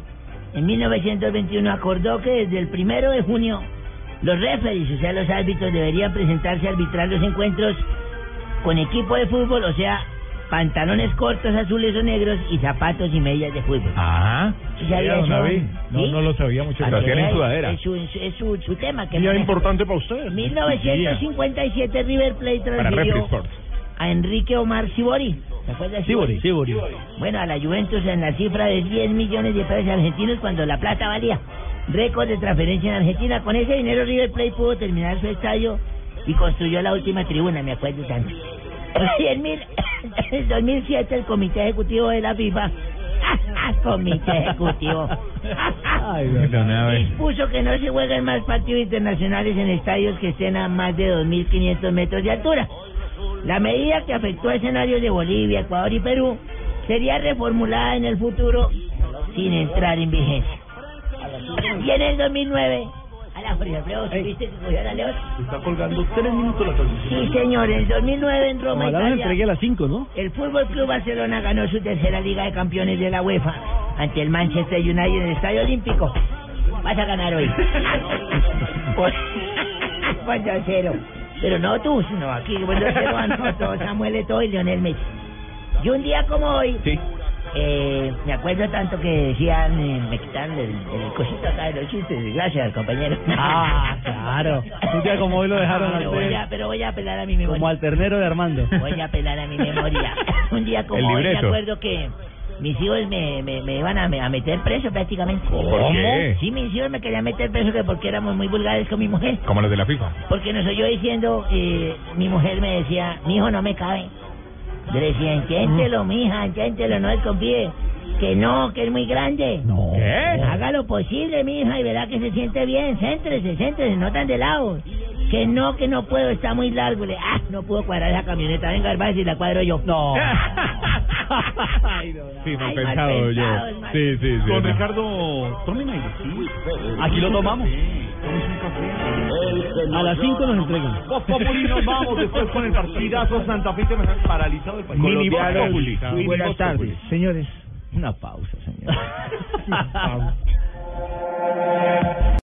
en 1921 acordó que desde el primero de junio los referees, o sea, los árbitros, deberían presentarse a arbitrar los encuentros con equipo de fútbol, o sea, pantalones cortos azules o negros y zapatos y medias de fútbol. Ah, ¿Sí sabía eso? No, ¿Sí? no lo sabía mucho. Lo hacían en sudadera. Es su, es su, su tema. Que Día importante para usted. 1957 River Plate Para transfirió. A Enrique Omar Sibori. ¿Se acuerda de Sibori, Sibori. Bueno, a la Juventus en la cifra de 10 millones de pesos argentinos cuando la plata valía. Récord de transferencia en Argentina. Con ese dinero River Plate pudo terminar su estadio y construyó la última tribuna, me acuerdo tanto. Y en mil- en 2007 el Comité Ejecutivo de la FIFA, Comité Ejecutivo, dispuso que no se jueguen más partidos internacionales en estadios que estén a más de 2.500 metros de altura. La medida que afectó a escenarios de Bolivia, Ecuador y Perú sería reformulada en el futuro sin entrar en vigencia. Y en el 2009, a la Jorge Alfredo, ¿viste que cogió a la León? Está colgando tres minutos la transmisión. Sí, señor, en 2009 en Roma, Ojalá Italia. entregué a las 5, ¿no? El Fútbol Club Barcelona ganó su tercera Liga de Campeones de la UEFA ante el Manchester United en el Estadio Olímpico. Vas a ganar hoy. Por, por 2-0. Pero no tú, sino aquí. 2-0 anotó Samuel Eto'o y Lionel Messi. Y un día como hoy, Sí. eh, me acuerdo tanto que decían, eh, me quitaron el, el cosito acá de los chistes. Gracias, compañero. Ah, claro. Un día como hoy lo dejaron pero, voy a, pero voy a apelar a mi memoria. como al ternero de Armando. Voy a apelar a mi memoria. Un día como hoy me acuerdo que mis hijos me, me, me iban a, a meter preso prácticamente. ¿Por qué? Sí, mis hijos me querían meter preso que porque éramos muy vulgares con mi mujer. Como los de la FIFA. Porque nos oyó diciendo, eh, mi mujer me decía, mi hijo no me cabe. Yo le decía, inténtelo, mija, inténtelo, no desconfíe. Que no, que es muy grande. No. ¿Qué? Haga lo posible, mija, y verá que se siente bien. Céntrese, céntrese, no tan de lado. Que no, que no puedo, está muy largo. Le, ah, no puedo cuadrar la camioneta. Venga, hermano, si la cuadro yo. No. Sí, mal Ay, mal pensado yo. pensado, mal Sí, sí, sí. Don sí. Ricardo, tomen aire. Aquí lo tomamos. A las 5 nos entregan. Populi nos vamos después con el partidazo Santa Fe que me ha paralizado el país. Mini Populi. Buenas tardes, Populi. señores. Una pausa, señor.